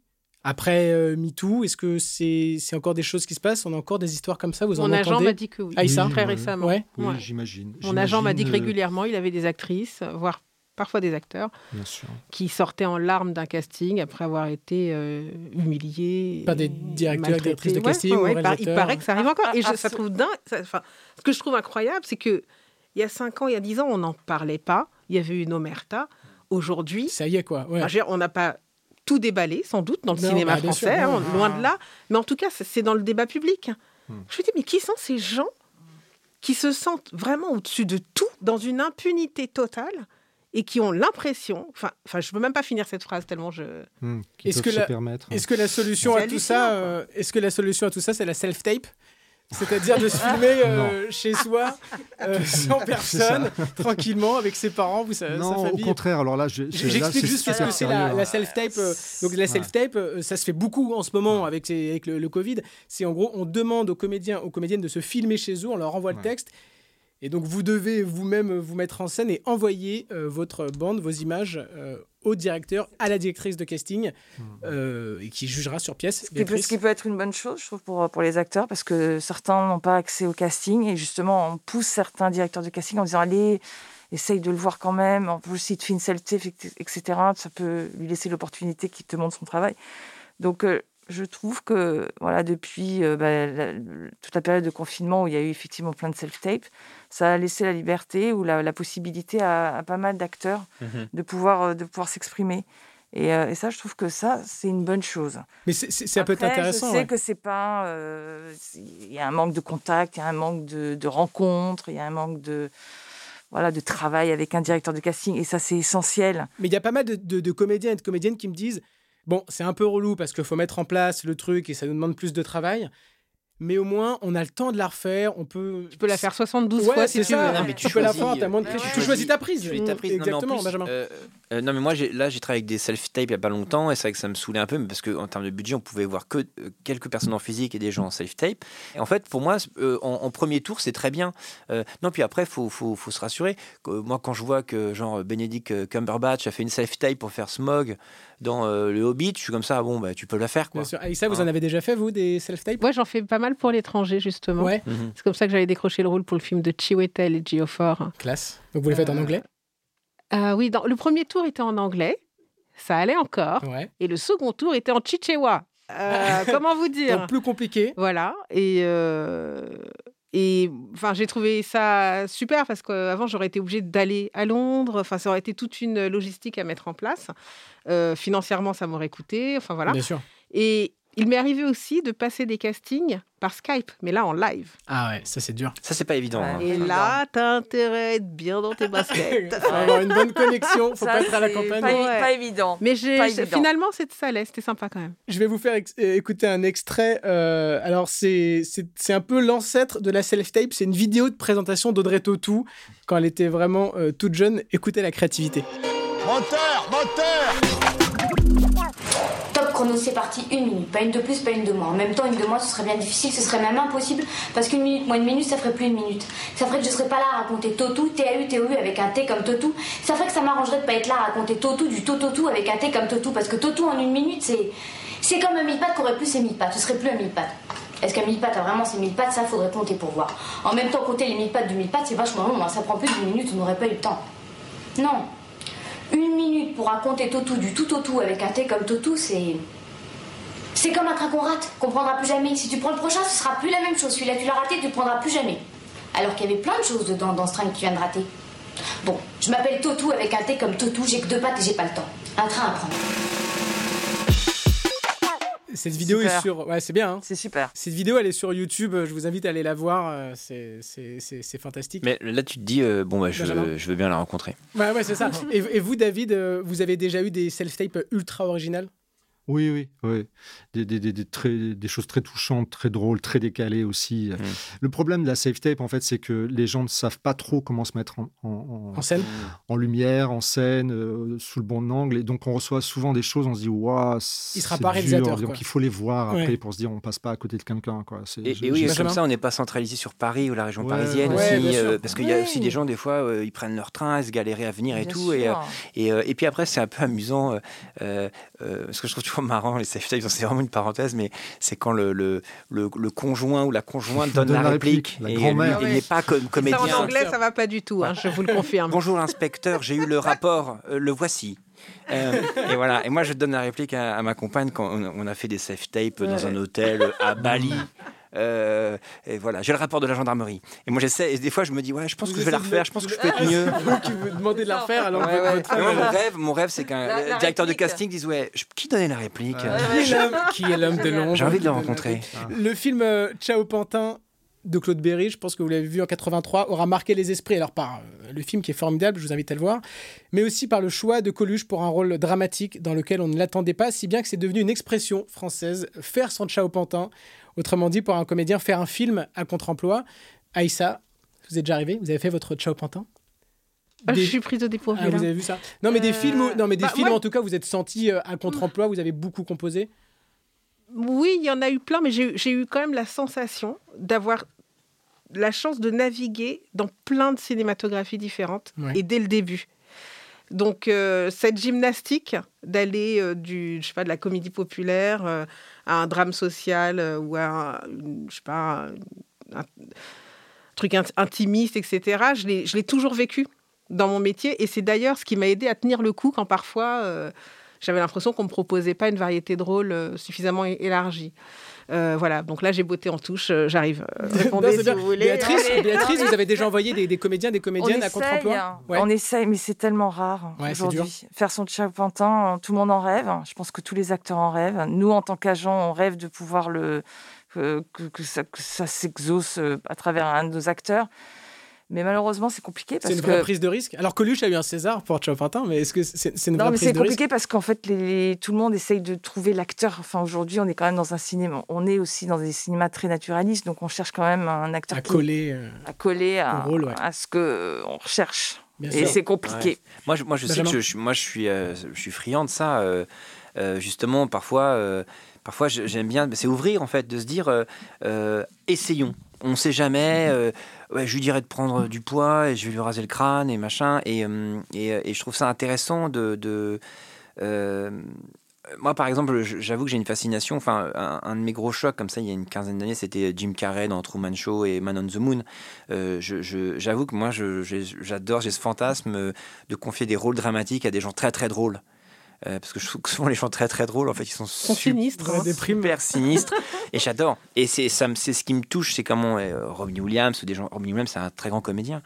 Après euh, MeToo, est-ce que c'est c'est encore des choses qui se passent? On a encore des histoires comme ça Vous en Mon agent m'a dit que oui, Aïssa? Très récemment. Ouais. Oui, Ouais. j'imagine. Mon agent m'a dit que euh, régulièrement, il avait des actrices, voire parfois des acteurs, Bien sûr. qui sortaient en larmes d'un casting après avoir été euh, humiliés. Par des directeurs, directrices de casting ouais, ou par- il paraît que ça arrive Ah, encore. Et je, ah, ça ah, trouve dingue. ça- enfin, ce que je trouve incroyable, c'est que il y a 5 ans, il y a 10 ans, on n'en parlait pas. Il y avait une omerta. Aujourd'hui, ça y est quoi. ouais. Enfin, je veux dire, on n'a pas tout déballé, sans doute, dans le Non, cinéma bah, sûr, français, non. hein, loin de là. Mais en tout cas, c'est- dans le débat public. Hmm. Je me dis, mais qui sont ces gens qui se sentent vraiment au-dessus de tout, dans une impunité totale, et qui ont l'impression, enfin, enfin, je peux même pas finir cette phrase tellement je. Hmm, Est-ce que, la, permettre. est-ce que la solution à tout ça, euh, est-ce que la solution à tout ça, c'est la self-tape? C'est-à-dire de se filmer euh, chez soi, euh, sans personne, tranquillement, avec ses parents, vous savez, Non, sa au contraire. Alors là, je- je- là, J'explique juste qu'est-ce que c'est la, hein. self-tape. euh, Donc la self-tape, ça se fait beaucoup en ce moment avec, avec le, le Covid. C'est en gros, on demande aux comédiens, aux comédiennes de se filmer chez eux, on leur envoie le texte. Et donc vous devez vous-même vous mettre en scène et envoyer votre bande, vos images au directeur, à la directrice de casting, euh, et qui jugera sur pièce. Ce qui, peut, être une bonne chose, je trouve, pour, pour les acteurs, parce que certains n'ont pas accès au casting, et justement, on pousse certains directeurs de casting en disant Allez, essaye de le voir quand même, en plus, il te fait une etc. Ça peut lui laisser l'opportunité qu'il te montre son travail. Donc, euh, je trouve que voilà, depuis euh, bah, la- toute la période de confinement où il y a eu effectivement plein de self-tape, ça a laissé la liberté ou la, la possibilité à, à pas mal d'acteurs Mhm. de pouvoir, euh, de pouvoir s'exprimer. Et, euh, et ça, je trouve que ça, c'est une bonne chose. Mais c'est- c'est- ça peut être Après, intéressant. Je sais ouais. que c'est pas. euh, Il y a un manque de contact, il y a un manque de, de rencontres, il y a un manque de voilà de travail avec un directeur de casting, et ça, c'est essentiel. Mais il y a pas mal de, de- de comédiens et de comédiennes qui me disent Bon, c'est un peu relou parce qu'il faut mettre en place le truc et ça nous demande plus de travail. Mais au moins, on a le temps de la refaire. On peut. Tu peux la faire 72 Ouais, fois si c'est tu ça. veux. Non, mais tu peux la faire, t'as moins de pression. Tu choisis ta prise. Tu choisis ta prise. Non, mais Exactement, plus, Benjamin. euh, euh, non, mais moi, là, j'ai travaillé avec des self-tape il n'y a pas longtemps, et c'est vrai que ça me saoulait un peu, mais parce qu'en termes de budget, on pouvait voir que euh, quelques personnes en physique et des gens en self-tape. Et en fait, pour moi, euh, en, en premier tour, c'est très bien. Euh, non, puis après, il faut, faut, faut se rassurer. Euh, moi, quand je vois que, genre, Benedict Cumberbatch a fait une self-tape pour faire Smog dans euh, Le Hobbit, je suis comme ça, bon, bah, tu peux la faire, quoi. Bien sûr. Aïssa, vous Hein. en avez déjà fait, vous, des self-tapes? Moi, j'en fais pas mal pour l'étranger, justement. Ouais. Mhm. C'est comme ça que j'avais décroché le rôle pour le film de Chiwetel et Geoffrey. Classe. Donc vous les faites en Euh, anglais? Ah oui, dans, le premier tour était en anglais. Ça allait encore. Ouais. Et le second tour était en chichewa. Euh, comment vous dire? Donc plus compliqué. Voilà. Et, euh, et enfin, j'ai trouvé ça super parce qu'avant, j'aurais été obligée d'aller à Londres. Enfin, ça aurait été toute une logistique à mettre en place. Euh, financièrement, ça m'aurait coûté. Enfin, voilà. Bien sûr. Et il m'est arrivé aussi de passer des castings par Skype, mais là en live. Ah ouais, ça c'est dur. Ça, c'est pas évident. hein. Et là, t'as intérêt à être bien dans tes baskets. Faut avoir une bonne connexion, faut Ça, pas être à la campagne. Pas, Ouais. pas évident. Mais j'ai, Pas évident. finalement, c'est- ça allait, c'était sympa quand même. Je vais vous faire écouter un extrait. euh, alors, c'est un peu l'ancêtre de la self-tape. C'est une vidéo de présentation d'Audrey Tautou quand elle était vraiment euh, toute jeune. Écoutez la créativité. Moteur Moteur Chrono, c'est parti, une minute, pas une de plus, pas une de moins. En même temps, une de moins, ce serait bien difficile, ce serait même impossible, parce qu'une minute moins une minute, ça ferait plus une minute. Ça ferait que je serais pas là à raconter Totou, T-A-U, T-O-U avec un T comme Totou. Ça ferait que ça m'arrangerait de pas être là à raconter Totou, du Tototou avec un T comme Totou, parce que Totou en une minute, c'est. C'est comme un mille pattes qui aurait plus ses mille pattes. Ce serait plus un mille pattes. Est-ce qu'un mille pattes a vraiment ses mille pattes Ça, faudrait compter pour voir. En même temps, compter les mille pattes du mille pattes, c'est vachement long. hein. Ça prend plus d'une minute, on n'aurait pas eu le temps. Non. Une minute pour raconter Totou du tout tout avec un thé comme Totou, c'est. C'est comme un train qu'on rate, qu'on prendra plus jamais. Si tu prends le prochain, ce sera plus la même chose. Celui-là, tu l'as raté, tu le prendras plus jamais. Alors qu'il y avait plein de choses dedans dans ce train que tu viens de rater. Bon, je m'appelle Totou avec un thé comme Totou, j'ai que deux pattes et j'ai pas le temps. Un train à prendre. Cette vidéo Super. est sur. Ouais, c'est bien. hein. C'est super. Cette vidéo, elle est sur YouTube. Je vous invite à aller la voir. euh, C'est c'est- c'est- c'est fantastique. Mais là, tu te dis, euh, bon, bah, je, je veux bien la rencontrer. Ouais, ouais, c'est ça. Et, et vous, David, euh, vous avez déjà eu des self-tapes ultra originales? Oui, oui, oui. Des, des, des, des très- des choses très touchantes, très drôles, très décalées aussi. Mmh. Le problème de la safe tape, en fait, c'est que les gens ne savent pas trop comment se mettre en, en, En scène en lumière, en scène, euh, sous le bon angle. Et donc, on reçoit souvent des choses, on se dit, waouh, Il sera c'est pas dur. réalisateur, Donc, il faut les voir après Ouais. pour se dire, on passe pas à côté de quelqu'un. quoi. C'est- Et, je- et oui, comme ça, on n'est pas centralisé sur Paris ou la région Ouais, parisienne ouais, aussi, euh, parce qu'il y a Ouais. aussi des gens, des fois, euh, ils prennent leur train, ils se galérer à venir et Bien tout. Et, euh, et, euh, et puis après, c'est un peu amusant, euh, euh, euh, ce que je trouve toujours marrant, les safe tapes, c'est vraiment une parenthèse, mais c'est quand le, le, le, le conjoint ou la conjointe donne, la réplique. la et lui, il n'est pas comme comédien. Ça, en anglais, ça va pas du tout, hein, je vous le confirme. Bonjour l'inspecteur, j'ai eu le rapport, euh, le voici. Euh, et voilà. Et moi, je donne la réplique à, à ma compagne quand on, on a fait des safe tapes dans un hôtel à Bali. Euh, et voilà, j'ai le rapport de la gendarmerie. Et moi, j'essaie. Et des fois, je me dis, ouais, je pense que je vais la refaire. Je pense que je peux être mieux. C'est vous qui vous demandez de la refaire alors Ouais, ouais. votre moi, mon rêve, mon rêve, c'est qu'un directeur de casting dise, ouais, je- qui donnait la réplique? Qui est l'homme- Qui est l'homme de l'ombre? J'ai envie de le rencontrer. Le film euh, Ciao Pantin de Claude Berry, je pense que vous l'avez vu en 83, aura marqué les esprits. Alors par euh, le film qui est formidable, je vous invite à le voir, mais aussi par le choix de Coluche pour un rôle dramatique dans lequel on ne l'attendait pas, si bien que c'est devenu une expression française, faire son Ciao Pantin. Autrement dit, pour un comédien, faire un film à contre-emploi. Aïssa, vous êtes déjà arrivé Vous avez fait votre Ciao Pantin Ah, Des- Je suis prise au dépourvu. Ah, vous avez vu ça Non, mais des Euh, films, où- non, mais des bah, films en tout cas, vous êtes senti euh, à contre-emploi, vous avez beaucoup composé. Oui, il y en a eu plein, mais j'ai j'ai eu quand même la sensation d'avoir la chance de naviguer dans plein de cinématographies différentes Ouais. et dès le début. Donc euh, cette gymnastique d'aller euh, du je sais pas de la comédie populaire euh, à un drame social ou à un, je sais pas un, truc int- intimiste etc. Je l'ai toujours vécu dans mon métier et c'est d'ailleurs ce qui m'a aidé à tenir le coup quand parfois j'avais l'impression qu'on me proposait pas une variété de rôles suffisamment élargie. Euh, voilà, donc là j'ai beauté en touche, euh, j'arrive. Euh, Non, répondez c'est si bien. vous voulez. Béatrice, mais- Béatrice, non, vous avez déjà envoyé des, des comédiens, des comédiennes à essaye, contre-emploi hein. Ouais. On essaye, mais c'est tellement rare Ouais, c'est aujourd'hui. Faire son Pantin, tout le monde en rêve. Je pense que tous les acteurs en rêvent. Nous, en tant qu'agents, on rêve de pouvoir le que, que- ça, que ça s'exauce à travers un de nos acteurs. Mais malheureusement, c'est compliqué C'est parce une que vraie prise de risque. Alors Coluche a eu un César pour Ciao Pantin, mais est-ce que c'est c'est une non, vraie mais prise c'est de risque compliqué parce qu'en fait, les- tout le monde essaye de trouver l'acteur. Enfin, aujourd'hui, on est quand même dans un cinéma. On est aussi dans des cinémas très naturalistes, donc on cherche quand même un acteur À qui- coller. euh, à coller à, au rôle, ouais. à ce que euh, recherche. Bien Et c'est compliqué. Ouais. Moi, je, moi, je sais que je, moi, je suis, euh, je suis friand de ça. euh, euh, justement, parfois, euh, parfois, j'aime bien. C'est ouvrir en fait, de se dire, euh, euh, essayons. On ne sait jamais. euh, ouais, je lui dirais de prendre du poids et je vais lui raser le crâne et machin. Et, euh, et, et je trouve ça intéressant de. de euh, moi, par exemple, j'avoue que j'ai une fascination. Enfin, un, un de mes gros chocs, comme ça, il y a une quinzaine d'années, c'était Jim Carrey dans Truman Show et Man on the Moon. Euh, J'avoue que moi, j'adore, j'ai ce fantasme euh, de confier des rôles dramatiques à des gens très très drôles. Euh, parce que je trouve que souvent les gens très très drôles, en fait, ils sont, sinistres, hein. super sinistres. et j'adore. Et c'est ça, c'est ce qui me touche, c'est comment euh, Robin Williams ou des gens. Robin Williams, c'est un très grand comédien.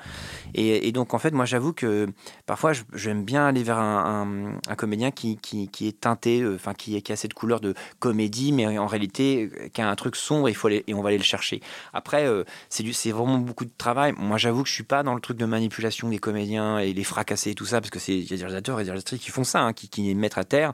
Et, et donc en fait, moi, j'avoue que parfois, j'aime bien aller vers un, un- un comédien qui, qui, qui est teinté, euh, enfin qui, qui a cette couleur de comédie, mais en réalité, euh, qui a un truc sombre. Il faut aller, et on va aller le chercher. Après, c'est du- c'est vraiment beaucoup de travail. Moi, j'avoue que je suis pas dans le truc de manipulation des comédiens et les fracasser et tout ça, parce que c'est il y a des réalisateurs et des réalisatrices qui font ça, hein, qui, qui mettent à terre.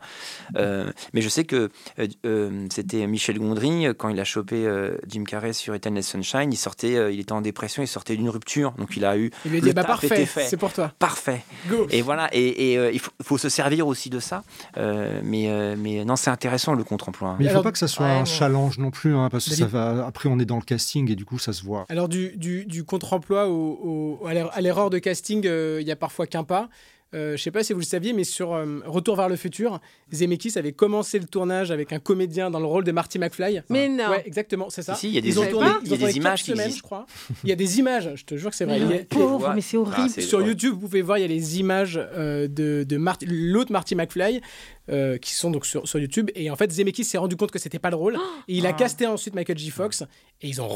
Euh, mais je sais que euh, euh, c'était Michel Gondry quand il a chopé euh, Jim Carrey sur Eternal Sunshine. Il sortait, euh, il était en dépression, il sortait d'une rupture, donc il a eu. Il lui a dit bah, parfait, fait. c'est pour toi. Parfait. Go. Et voilà, et, et, euh, il faut, faut se servir aussi de ça. Euh, mais, euh, mais non, c'est intéressant le contre-emploi. hein. Mais il ne faut Alors- pas que ça soit Ouais, un challenge non plus, hein, parce que ça va. Après, on est dans le casting et du coup, ça se voit. Alors du, du, du contre-emploi au, au- à l'er- à l'erreur de casting, euh, il y a parfois qu'un pas. Euh, je sais pas si vous le saviez, mais sur euh, Retour vers le futur, Zemeckis avait commencé le tournage avec un comédien dans le rôle de Marty McFly. Mais non. Ouais, exactement, c'est ça. Si, il y a des- Ils ont tourné- ils y a des images quatre qui semaines, existent. je crois. Il y a des images, je te jure que c'est vrai. Mais Il y a- pauvre, mais c'est horrible. Ah, c'est- sur. YouTube, vous pouvez voir, il y a les images euh, de, de Marty- l'autre Marty McFly euh, qui sont donc sur, sur YouTube. Et en fait, Zemeckis s'est rendu compte que c'était pas le rôle. Et il a Ah. casté ensuite Michael J. Fox. Et ils ont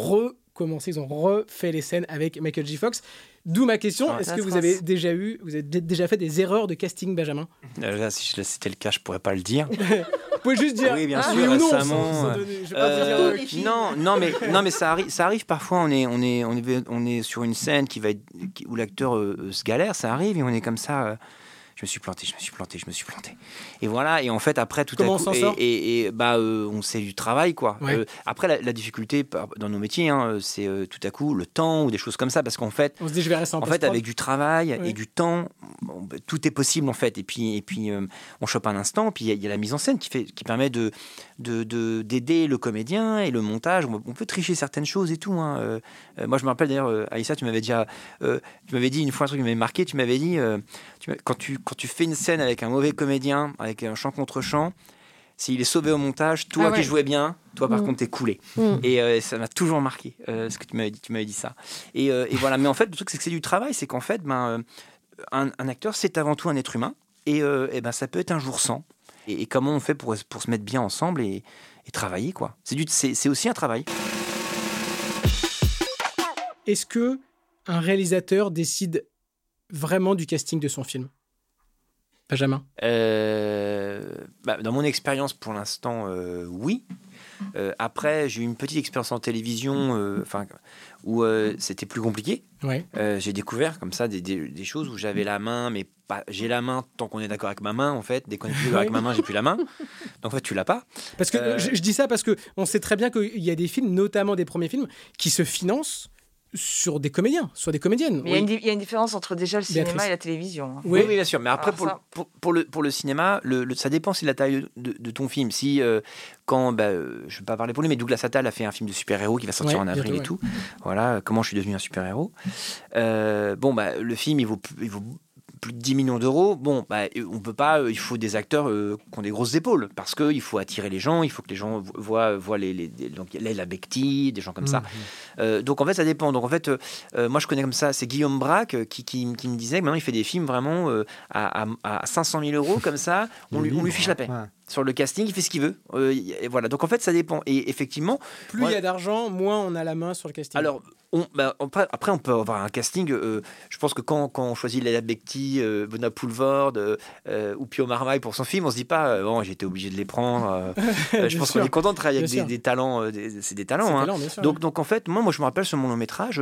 recommencé, ils ont refait les scènes avec Michael J. Fox. D'où ma question Ah, est-ce que vous avez déjà eu, vous avez dé- déjà fait des erreurs de casting, Benjamin? Euh, Là, si c'était le cas, je pourrais pas le dire. Vous pouvez juste dire Oui, bien ah, sûr, oui ou non. récemment, sans- sans euh, donner- je dire, Euh, euh, non, non, mais non, mais ça arrive, ça arrive parfois. On est, on est, on est, on est sur une scène qui va être, qui- où l'acteur se galère. Ça arrive et on est comme ça. Je me suis planté, je me suis planté, je me suis planté. Et voilà. Et en fait, après tout Comment à coup, et, sort et- et, bah, euh, on sait du travail, quoi. Ouais. Euh, après, la, la difficulté dans nos métiers, hein, c'est euh, tout à coup le temps ou des choses comme ça, parce qu'en fait, On se dit, je vais rester en en fait, avec du travail Ouais. et du temps, bon, bah, tout est possible en fait. Et puis, et puis on chope un instant. Puis il y y, a la mise en scène qui fait, qui permet de de- de- d'aider le comédien et le montage. On, on peut tricher certaines choses et tout. hein. Euh, euh, moi, je me rappelle d'ailleurs, euh, Aïssa, tu m'avais déjà, euh, tu m'avais dit une fois un truc qui m'avait marqué. Tu m'avais dit, tu quand tu quand tu fais une scène avec un mauvais comédien, avec un chant contre chant. S'il est sauvé au montage, toi Ah ouais. qui jouais bien, toi par Mm. contre t'es coulé. Mm. Et euh, ça m'a toujours marqué euh, ce que tu m'avais dit. Tu m'avais dit ça. Et, euh, et voilà. Mais en fait, le truc c'est que c'est du travail, c'est qu'en fait, ben, un, un acteur c'est avant tout un être humain. Et, et ben ça peut être un jour sans. Et, et comment on fait pour, pour se mettre bien ensemble et, et travailler quoi. C'est du, c'est c'est aussi un travail. Est-ce que un réalisateur décide vraiment du casting de son film? Benjamin? Euh, bah, dans mon expérience pour l'instant, euh, oui. Euh, après, j'ai eu une petite expérience en télévision, euh, où euh, c'était plus compliqué. Ouais. J'ai découvert comme ça des, des- des choses où j'avais la main, mais pas. J'ai la main tant qu'on est d'accord avec ma main, en fait. Dès qu'on est plus d'accord avec ma main, j'ai plus la main. Donc en fait, tu l'as pas. Parce que je, je dis ça parce que on sait très bien qu'il y a des films, notamment des premiers films, qui se financent sur des comédiens, sur des comédiennes. Mais il y a une di- il y, a une différence entre déjà le cinéma Béatrice. et la télévision. hein. Oui, oui, bien sûr. Mais après, pour, ça- le, pour, pour le, pour le cinéma, le, le- ça dépend aussi de la taille de, de ton film. Si, euh, quand, bah, euh, je ne vais pas parler pour lui, mais Douglas Attal a fait un film de super-héros qui va sortir Ouais, en avril bientôt, et tout. Voilà, comment je suis devenu un super-héros. Euh, bon, bah, le film, il vaut, il vaut plus de 10 millions d'euros. Bon, bah, on peut pas, euh, il faut des acteurs euh, qui ont des grosses épaules parce qu'il faut attirer les gens, il faut que les gens vo- voient, voient les, les, les- donc, Leila Bekti, des gens comme ça. Mhm. Euh, donc en fait, ça dépend. Donc en fait, euh, euh, moi je connais comme ça, c'est Guillaume Braque euh, qui, qui, qui me disait que maintenant il fait des films vraiment euh, à, à, à 500 000 euros comme ça, on lui, on lui libre, fiche la paix. ouais. Sur le casting, il fait ce qu'il veut. Euh, et voilà. Donc en fait, ça dépend. Et effectivement, Plus il y a d'argent, moins on a la main sur le casting. alors, on, bah, on après, on peut avoir un casting. euh, je pense que quand, quand on choisit Leila Bekti, euh, Poulvord euh, ou Pio Marmaille pour son film, on se dit pas, bon, été obligé de les prendre. je pense qu'on est content de travailler avec des, talents. c'est des talents. Hein. talent, bien sûr, donc, ouais. donc, en fait, moi, moi, je me rappelle sur mon long métrage,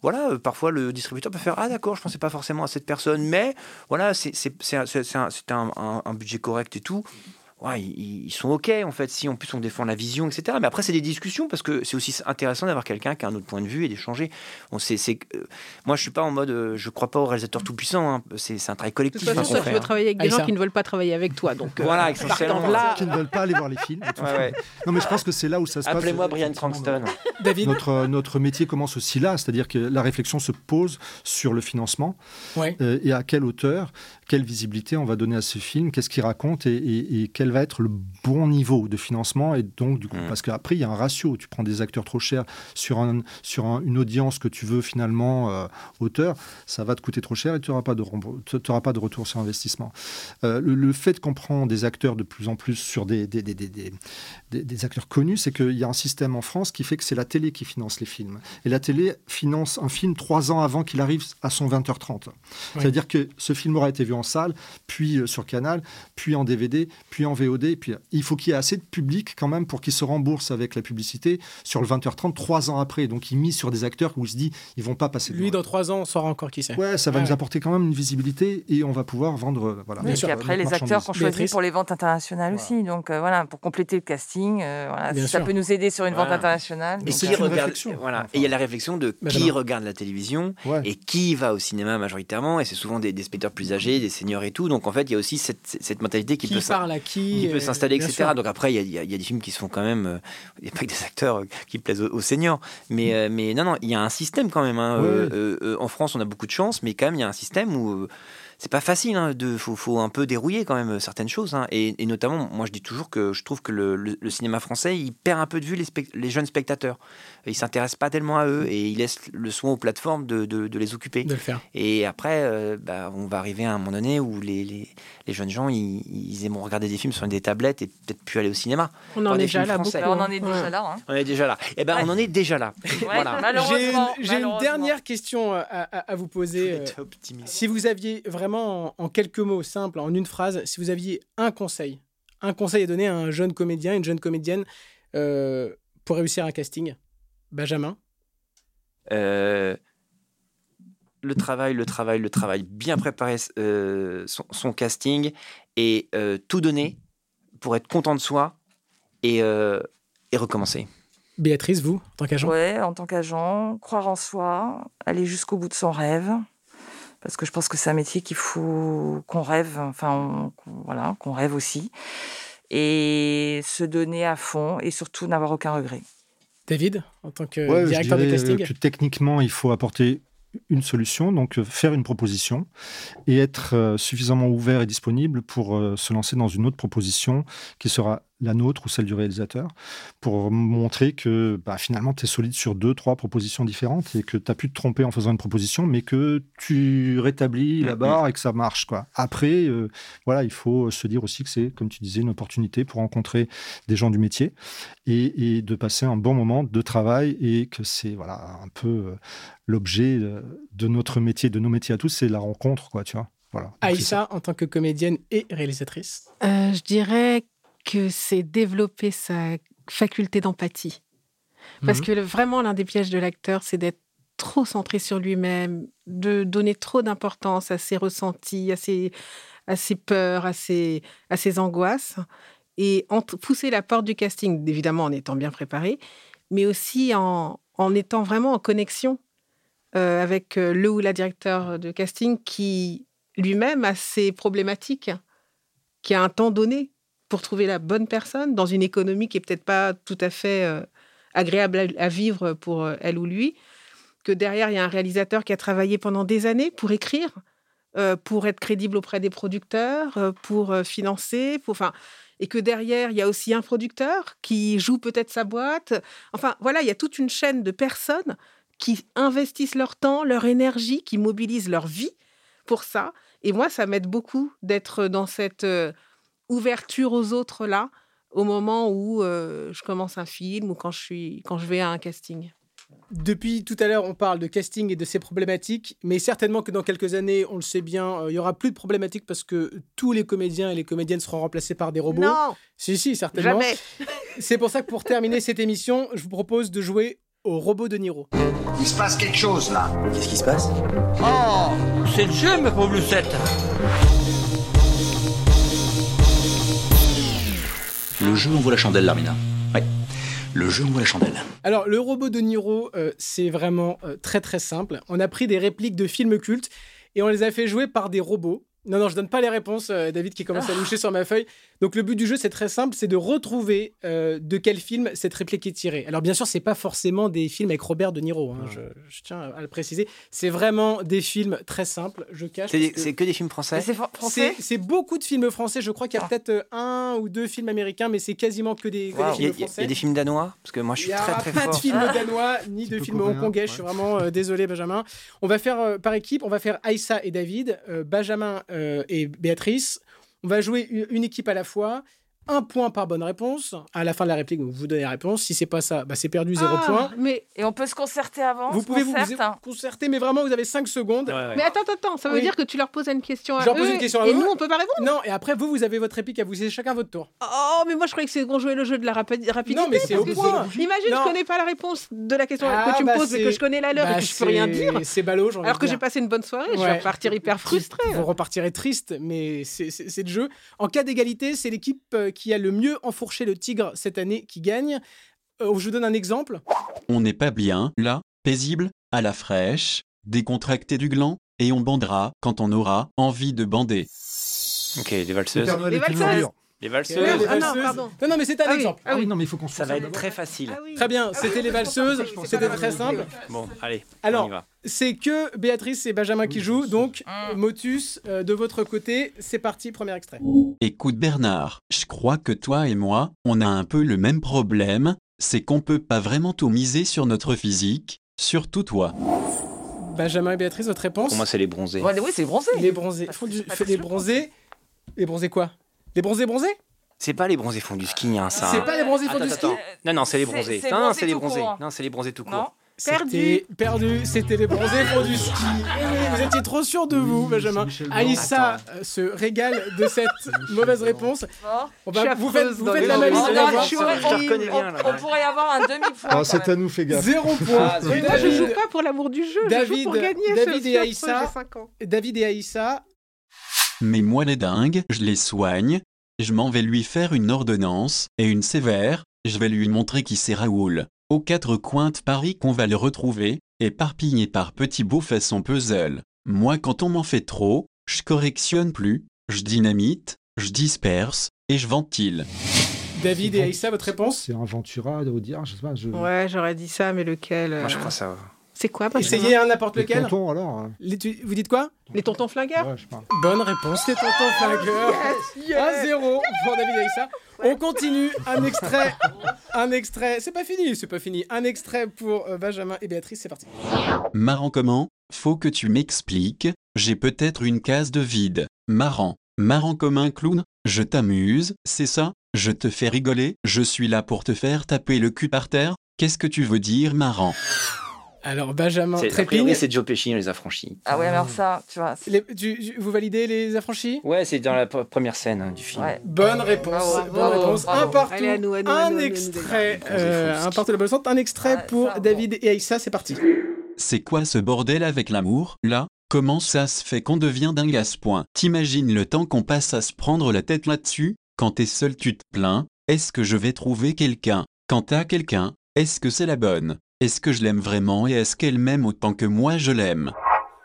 voilà, parfois le distributeur peut faire, ah d'accord, je pensais pas forcément à cette personne, mais voilà, c'est un- un budget correct et tout. Ouais, ils, ils sont ok en fait si en plus on défend la vision etc mais après c'est des discussions parce que c'est aussi intéressant d'avoir quelqu'un qui a un autre point de vue et d'échanger on sait c'est que- euh, moi je suis pas en mode euh, je crois pas au réalisateur tout puissant c'est c'est un travail De collectif toute façon, hein, tu veux hein. travailler avec des Aïssa. gens qui ne veulent pas travailler avec toi. Donc, euh, Voilà, essentiellement. de là, qui ne veulent pas aller voir les films. et tout. Ouais, ouais. Non, mais je pense que c'est là où ça se passe. appelez-moi Brian Cranston David Notre, notre métier commence aussi là, c'est-à-dire que la réflexion se pose sur le financement Ouais. euh, et à quelle hauteur, quelle visibilité on va donner à ce film, qu'est-ce qu'il raconte et, et- et quel va être le bon niveau de financement. Et donc, du coup, Mm. parce qu'après, il y a un ratio. Tu prends des acteurs trop chers sur, un, sur un- une audience que tu veux finalement euh, hauteur, ça va te coûter trop cher et tu n'auras pas, de auras pas de retour sur investissement. Euh, le, le fait qu'on prend des acteurs de plus en plus sur des, des, des, des- des- acteurs connus, c'est qu'il y a un système en France qui fait que c'est la télé qui finance les films. Et la télé finance un film trois ans avant qu'il arrive à son 20h30. C'est-à-dire que ce film aura été vu en salle, puis euh, sur Canal, puis en DVD, puis en VOD. Puis il faut qu'il y ait assez de public quand même pour qu'il se rembourse avec la publicité sur le 20h30 trois ans après. Donc il mise sur des acteurs où il se dit ils vont pas passer. Lui, dans trois ans, on saura encore qui c'est. Ouais, ça va Ouais, nous ouais. apporter quand même une visibilité et on va pouvoir vendre. euh, Voilà, Et puis après, les acteurs qu'on choisit Béatrice pour les ventes internationales aussi. Donc euh, voilà, pour compléter le casting, euh, voilà, Bien si ça peut nous aider sur une vente internationale. Et qui regarde, voilà. Enfin. Et il y a la réflexion de qui regarde la télévision Ouais. et qui va au cinéma majoritairement. Et c'est souvent des, des spectateurs plus âgés, des seniors et tout. Donc en fait, il y a aussi cette, mentalité qui, Qui peut s'in- parle à qui qui peut euh, s'installer, etc. sûr. Donc après, il y a, il y a- il y a des films qui se font quand même. euh, Il n'y a pas que des acteurs euh, qui plaisent aux, aux seniors. Mais, euh, mais non, non, il y a un système quand même. hein. En France, on a beaucoup de chance, mais quand même, il y a un système où. Euh, c'est pas facile. Hein, de, faut, faut un peu dérouiller quand même certaines choses. hein. Et, et notamment, moi, je dis toujours que je trouve que le, le- le cinéma français, il perd un peu de vue les, spect- les jeunes spectateurs. Il s'intéresse pas tellement à eux et il laisse le soin aux plateformes de, de- de les occuper. De le faire. Et après, euh, bah, on va arriver à un moment donné où les, les, les jeunes gens, ils, ils aimeront regarder des films sur des tablettes et peut-être plus aller au cinéma. On en est déjà là, français. beaucoup, on en est déjà Ouais. là. hein. On est déjà là. Eh ben, on en est déjà là. voilà. J'ai une, dernière question à, à- à vous poser. euh, Si vous aviez vraiment, en, en quelques mots simples, en une phrase, si vous aviez un conseil, un conseil à donner à un jeune comédien, une jeune comédienne euh, pour réussir un casting, Benjamin Euh, le travail, le travail, le travail. Bien préparer euh, son, son casting et euh, tout donner pour être content de soi et, euh, et recommencer. Béatrice, vous, en tant qu'agent? Ouais, en tant qu'agent, croire en soi, aller jusqu'au bout de son rêve. Parce que je pense que c'est un métier qu'il faut qu'on rêve, enfin, on- voilà, qu'on rêve aussi. Et se donner à fond et surtout n'avoir aucun regret. David, en tant que Ouais, je directeur de dirais, casting euh, que techniquement, il faut apporter une solution, donc euh, faire une proposition et être euh, suffisamment ouvert et disponible pour euh, se lancer dans une autre proposition qui sera la nôtre ou celle du réalisateur, pour montrer que bah, finalement tu es solide sur deux, trois propositions différentes et que tu as pu te tromper en faisant une proposition, mais que tu rétablis la barre et que ça marche. Quoi. Après, euh, voilà, il faut se dire aussi que c'est, comme tu disais, une opportunité pour rencontrer des gens du métier et, et de passer un bon moment de travail et que c'est voilà, un peu euh, l'objet euh, de notre métier, de nos métiers à tous, c'est la rencontre, quoi, tu vois. Voilà. Aïssa, en tant que comédienne et réalisatrice Euh, je dirais que c'est développer sa faculté d'empathie. Parce Mhm. que le- vraiment, l'un des pièges de l'acteur, c'est d'être trop centré sur lui-même, de donner trop d'importance à ses ressentis, à ses, à ses peurs, à ses, à ses angoisses, et en- pousser la porte du casting, évidemment en étant bien préparé, mais aussi en, en étant vraiment en connexion euh, avec euh, le ou la directeur de casting qui lui-même a ses problématiques, qui a un temps donné pour trouver la bonne personne dans une économie qui est peut-être pas tout à fait euh, agréable à, vivre pour euh, elle ou lui, que derrière il y a un réalisateur qui a travaillé pendant des années pour écrire, euh, pour être crédible auprès des producteurs, pour financer, pour, et que derrière il y a aussi un producteur qui joue peut-être sa boîte. Enfin voilà, il y a toute une chaîne de personnes qui investissent leur temps, leur énergie, qui mobilisent leur vie pour ça. Et moi, ça m'aide beaucoup d'être dans cette ouverture aux autres là, au moment où euh, je commence un film ou quand je, suis, quand je vais à un casting? Depuis tout à l'heure, on parle de casting et de ses problématiques, mais certainement que dans quelques années, on le sait bien, euh, il y aura plus de problématiques parce que tous les comédiens et les comédiennes seront remplacés par des robots. Non Si, si, certainement. Jamais C'est pour ça que pour terminer cette émission, je vous propose de jouer au robot de Niro. Il se passe quelque chose là. Qu'est-ce qui se passe? Oh, c'est le jeu, ma pauvre Lucette. Le jeu envoie la chandelle, Larmina. Ouais. Le jeu envoie la chandelle. Alors, le robot de Niro, euh, c'est vraiment euh, très très simple. On a pris des répliques de films cultes et on les a fait jouer par des robots. Non, non, je donne pas les réponses, euh, David qui commence à loucher sur ma feuille. Donc le but du jeu, c'est très simple, c'est de retrouver euh, de quel film cette réplique est tirée. Alors bien sûr, c'est pas forcément des films avec Robert De Niro, hein, je, je tiens à le préciser. C'est vraiment des films très simples, je cache. C'est que- c'est que des films français C'est fr- français c'est c'est beaucoup de films français. Je crois qu'il y a peut-être euh, un ou deux films américains, mais c'est quasiment que des, que films y a- français. il y a des films danois Parce que moi, je suis très très pas fort. de film danois ni de peu film coréen, hongkongais. Je suis vraiment euh, désolé, Benjamin. On va faire euh, par équipe. On va faire Aïssa et David, euh, Benjamin euh, et Béatrice. On va jouer une, équipe à la fois. Un point par bonne réponse. À la fin de la réplique, vous vous donnez la réponse. Si c'est pas ça, bah, c'est perdu, zéro Ah, point. Mais, Et on peut se concerter avant Vous pouvez vous, concerte, vous hein. concerter, mais vraiment, vous avez 5 secondes. mais attends, attends, attends, ça veut Oui. dire que tu leur poses une question à Je leur pose eux une question à et nous, on peut pas répondre Non, et après, vous, vous avez votre réplique à vous. C'est chacun votre tour. Oh, mais moi je croyais que c'est qu'on jouait le jeu de la rapi- rapidité. Non, mais c'est au que point. si- Imagine, Non. je connais pas la réponse de la question Ah, que tu me bah, poses, mais c'est- que je connais la leur bah, et que je peux rien dire. C'est ballot, Alors de que j'ai passé une bonne soirée, je vais repartir hyper frustrée. Vous repartirez triste, mais c'est le jeu. En cas d'égalité, c'est l'équipe euh, qui a le mieux enfourché le tigre cette année qui gagne. Euh, je vous donne un exemple. On n'est pas bien, là, paisible, à la fraîche, décontracté du gland, et on bandera quand on aura envie de bander. Ok, des valseuses. Père Noël Les valseuses. Les. Les Ah non, pardon. non, non, mais c'est un Ah oui. exemple. Ah oui, non, mais il faut qu'on se Ça va être très facile. Très bien, c'était les valseuses, c'était très simple. Bon, allez, Alors, c'est que Béatrice et Benjamin qui jouent, donc Motus, euh, de votre côté, c'est parti, premier extrait. Écoute Bernard, je crois que toi et moi, on a un peu le même problème, c'est qu'on peut pas vraiment tout miser sur notre physique, surtout toi. Benjamin et Béatrice, votre réponse Pour moi, c'est les bronzés. Ouais, oui, c'est. Les bronzés. Font du- fait des bronzés. Les bronzés quoi? Les bronzés bronzés? C'est pas les bronzés font du ski, hein, ça. C'est pas les bronzés font du ski? Non, non, c'est les bronzés. c'est Non, c'est les tout bronzés. court. Non, c'est les bronzés tout court. Non. C'était perdu, c'était les bronzés font du ski. Vous étiez trop sûr de vous, Benjamin. Aïssa euh, se régale de cette mauvaise réponse. On va, Je suis vous faites, vous faites la malice. On, pourrait avoir un demi-point. Ah, c'est même. à nous, fais gaffe. Zéro point. Ah. Moi, je joue pas pour l'amour du jeu, je joue David, pour gagner. David et Aïssa. David et Aïssa. Mais moi les dingues, je les soigne, je m'en vais lui faire une ordonnance, et une sévère, je vais lui montrer qui c'est Raoul. Aux quatre coins de Paris qu'on va le retrouver, éparpillé par petits bouts façon puzzle. Moi quand on m'en fait trop, je correctionne plus, je dynamite, je disperse, et je ventile. David et Aïssa, votre réponse? C'est un Ventura, Audiard, je sais pas. Je... Ouais, j'aurais dit ça, mais lequel Moi, je euh, crois ça. C'est quoi Essayez un n'importe Les lequel. tontons, alors. hein. Les tu- Vous dites quoi? Les tontons flingueurs? Ouais, je sais pas. Bonne réponse, les tontons flingueurs. 1-0 pour David et Aïssa. On continue. Un extrait. Un extrait. C'est pas fini, c'est pas fini. Un extrait pour euh, Benjamin et Béatrice, c'est parti. Marrant comment? Faut que tu m'expliques, j'ai peut-être une case de vide. Marrant. Marrant comme un clown, je t'amuse, c'est ça? Je te fais rigoler, je suis là pour te faire taper le cul par terre Qu'est-ce que tu veux dire marrant? Alors, Benjamin priori, c'est Joe Pesci Les Affranchis. Ah ouais, alors ça, tu vois. Les- tu- vous validez les affranchis Ouais, c'est dans la première scène hein, du film. Ouais. Bonne réponse. Bravo, bonne bravo, réponse. bravo. Un partout. Allez, à nous, à nous, à un nous, à nous, extrait. euh, un partout de la bonne sorte. Un extrait pour ça, bon. David et Aïssa, c'est parti. C'est quoi ce bordel avec l'amour, là Comment ça se fait qu'on devient dingue à ce point T'imagines le temps qu'on passe à se prendre la tête là-dessus Quand t'es seul tu te plains Est-ce que je vais trouver quelqu'un Quand t'as quelqu'un, est-ce que c'est la bonne Est-ce que je l'aime vraiment et est-ce qu'elle m'aime autant que moi je l'aime?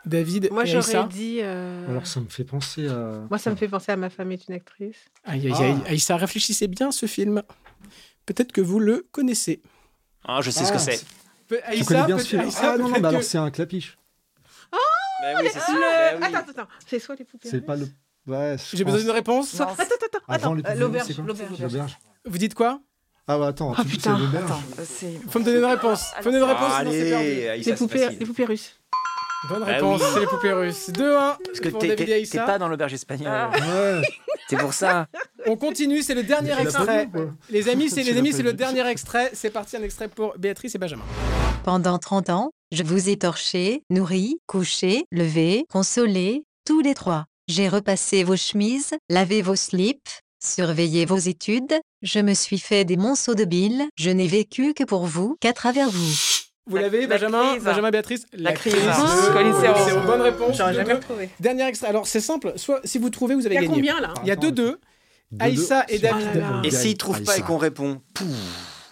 David Moi, j'aurais dit. euh, Alors, ça me fait penser à. Moi, ça me fait penser à Ma femme est une actrice. Aïe, aïe, aïe. Aïssa, réfléchissez bien ce film. Peut-être que vous le connaissez. Ah, je sais ce Ah, que c'est. Pe- Tu Aïssa, connais bien ce film Aïssa, Ah non, non, bah alors c'est un clapiche. Oui, c'est Ah, sûr. bah oui. Attends, attends, attends. C'est soit les poupées. C'est pas le. Ouais, J'ai besoin d'une réponse. Non, Attends, attends, attends. Euh. L'auberge. Vous dites quoi? Ah bah attends, Ah, tu dis putain. c'est l'auberge. Attends, euh, c'est. Faut me donner une réponse. Faut me donner une réponse, sinon c'est perdu. Allez, Aïssa, Les poupées, les poupées russes. Bonne Bah réponse, oui. c'est les poupées russes. 2-1 Parce que t'es- pas dans l'auberge espagnole. Ah. Ouais. C'est pour ça. On continue, c'est le dernier extrait. Les amis, c'est les amis, c'est le dernier extrait. C'est parti, un extrait pour Béatrice et Benjamin. Pendant 30 ans, je vous ai torché, nourri, couché, levé, consolé, tous les trois. J'ai repassé vos chemises, lavé vos slips, surveillé vos études, je me suis fait des monceaux de billes, je n'ai vécu que pour vous, qu'à travers vous. Vous La- l'avez, la Benjamin crise. Benjamin, Béatrice? La crise. Colin Serrault. Serrault. Bonne réponse. J'aurais jamais retrouvé. Dernier extrait. Alors, c'est simple. Soit, si vous trouvez, vous avez Il y a gagné. combien là? Il y a 2-2. Aïssa et. David. Oh là là. Et s'il trouve pas et qu'on répond, pouf.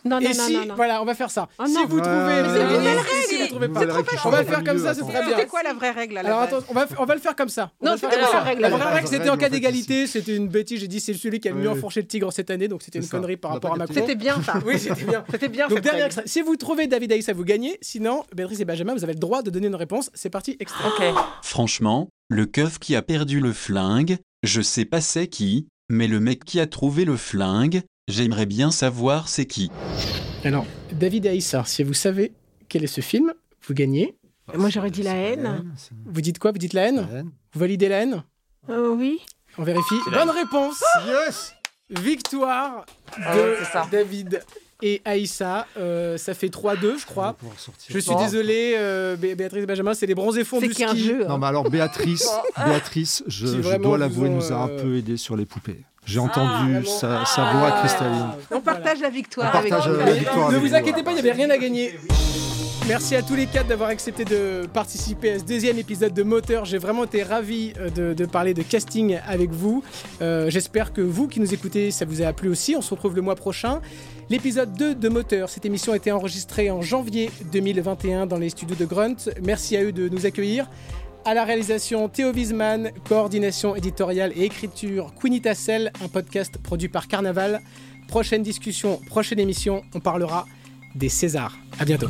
Non, non, Et non, si, non, non. voilà, on va faire ça. Oh si vous trouvez, mais avez c'est une Si vous trouvez pas, on va réfléchir faire comme ça, c'est attends. très bien. C'était quoi la vraie règle Alors vraie attends, on va, on va le faire comme ça. On Non, le c'était la règle, La vraie vraie règle, c'était règle, en cas d'égalité. C'était une bêtise. J'ai dit c'est celui qui a le mieux enfourché le tigre cette année, donc c'était une connerie par rapport à Macron. C'était bien ça. Oui, c'était bien. C'était bien Donc dernier règle. extrait. Si vous trouvez David Aïssa, vous gagnez. Sinon, Béatrice et Benjamin, vous avez le droit de donner une réponse. C'est parti, extrait. Ok. Franchement, le keuf qui a perdu le flingue, je sais pas c'est qui, mais le mec qui a trouvé le flingue, j'aimerais bien savoir c'est qui. Alors, David et Aïssa, si vous savez quel est ce film, vous gagnez. Moi j'aurais dit la haine. Vous dites quoi? Vous dites la haine? La haine. Vous validez la haine? Euh, oui. On vérifie. Bonne réponse Yes Victoire Ah de. David et Aïssa. Euh, ça fait 3-2, je crois. Je suis Bon. désolé, euh, Bé- Béatrice et Benjamin, c'est les bronzés fonds C'est du ski. jeu. Non, hein. mais alors Béatrice, Béatrice, je, dois l'avouer, nous a un peu aidé sur les poupées. J'ai Ah, entendu sa, sa voix Ah. cristalline. On partage la victoire On avec partage, la victoire ne avec vous inquiétez pas, il n'y avait rien à gagner. Merci à tous les quatre d'avoir accepté de participer à ce deuxième épisode de Moteur. J'ai vraiment été ravi euh, de, de parler de casting avec vous. Euh, J'espère que vous qui nous écoutez, ça vous a plu aussi. On se retrouve le mois prochain. L'épisode 2 de Moteur, cette émission a été enregistrée en janvier 2021 dans les studios de Grunt. Merci à eux de nous accueillir. À la réalisation, Théo Wiesman, coordination éditoriale et écriture, Queenie Tassel, un podcast produit par Carnaval. Prochaine discussion, prochaine émission, on parlera des Césars. À bientôt.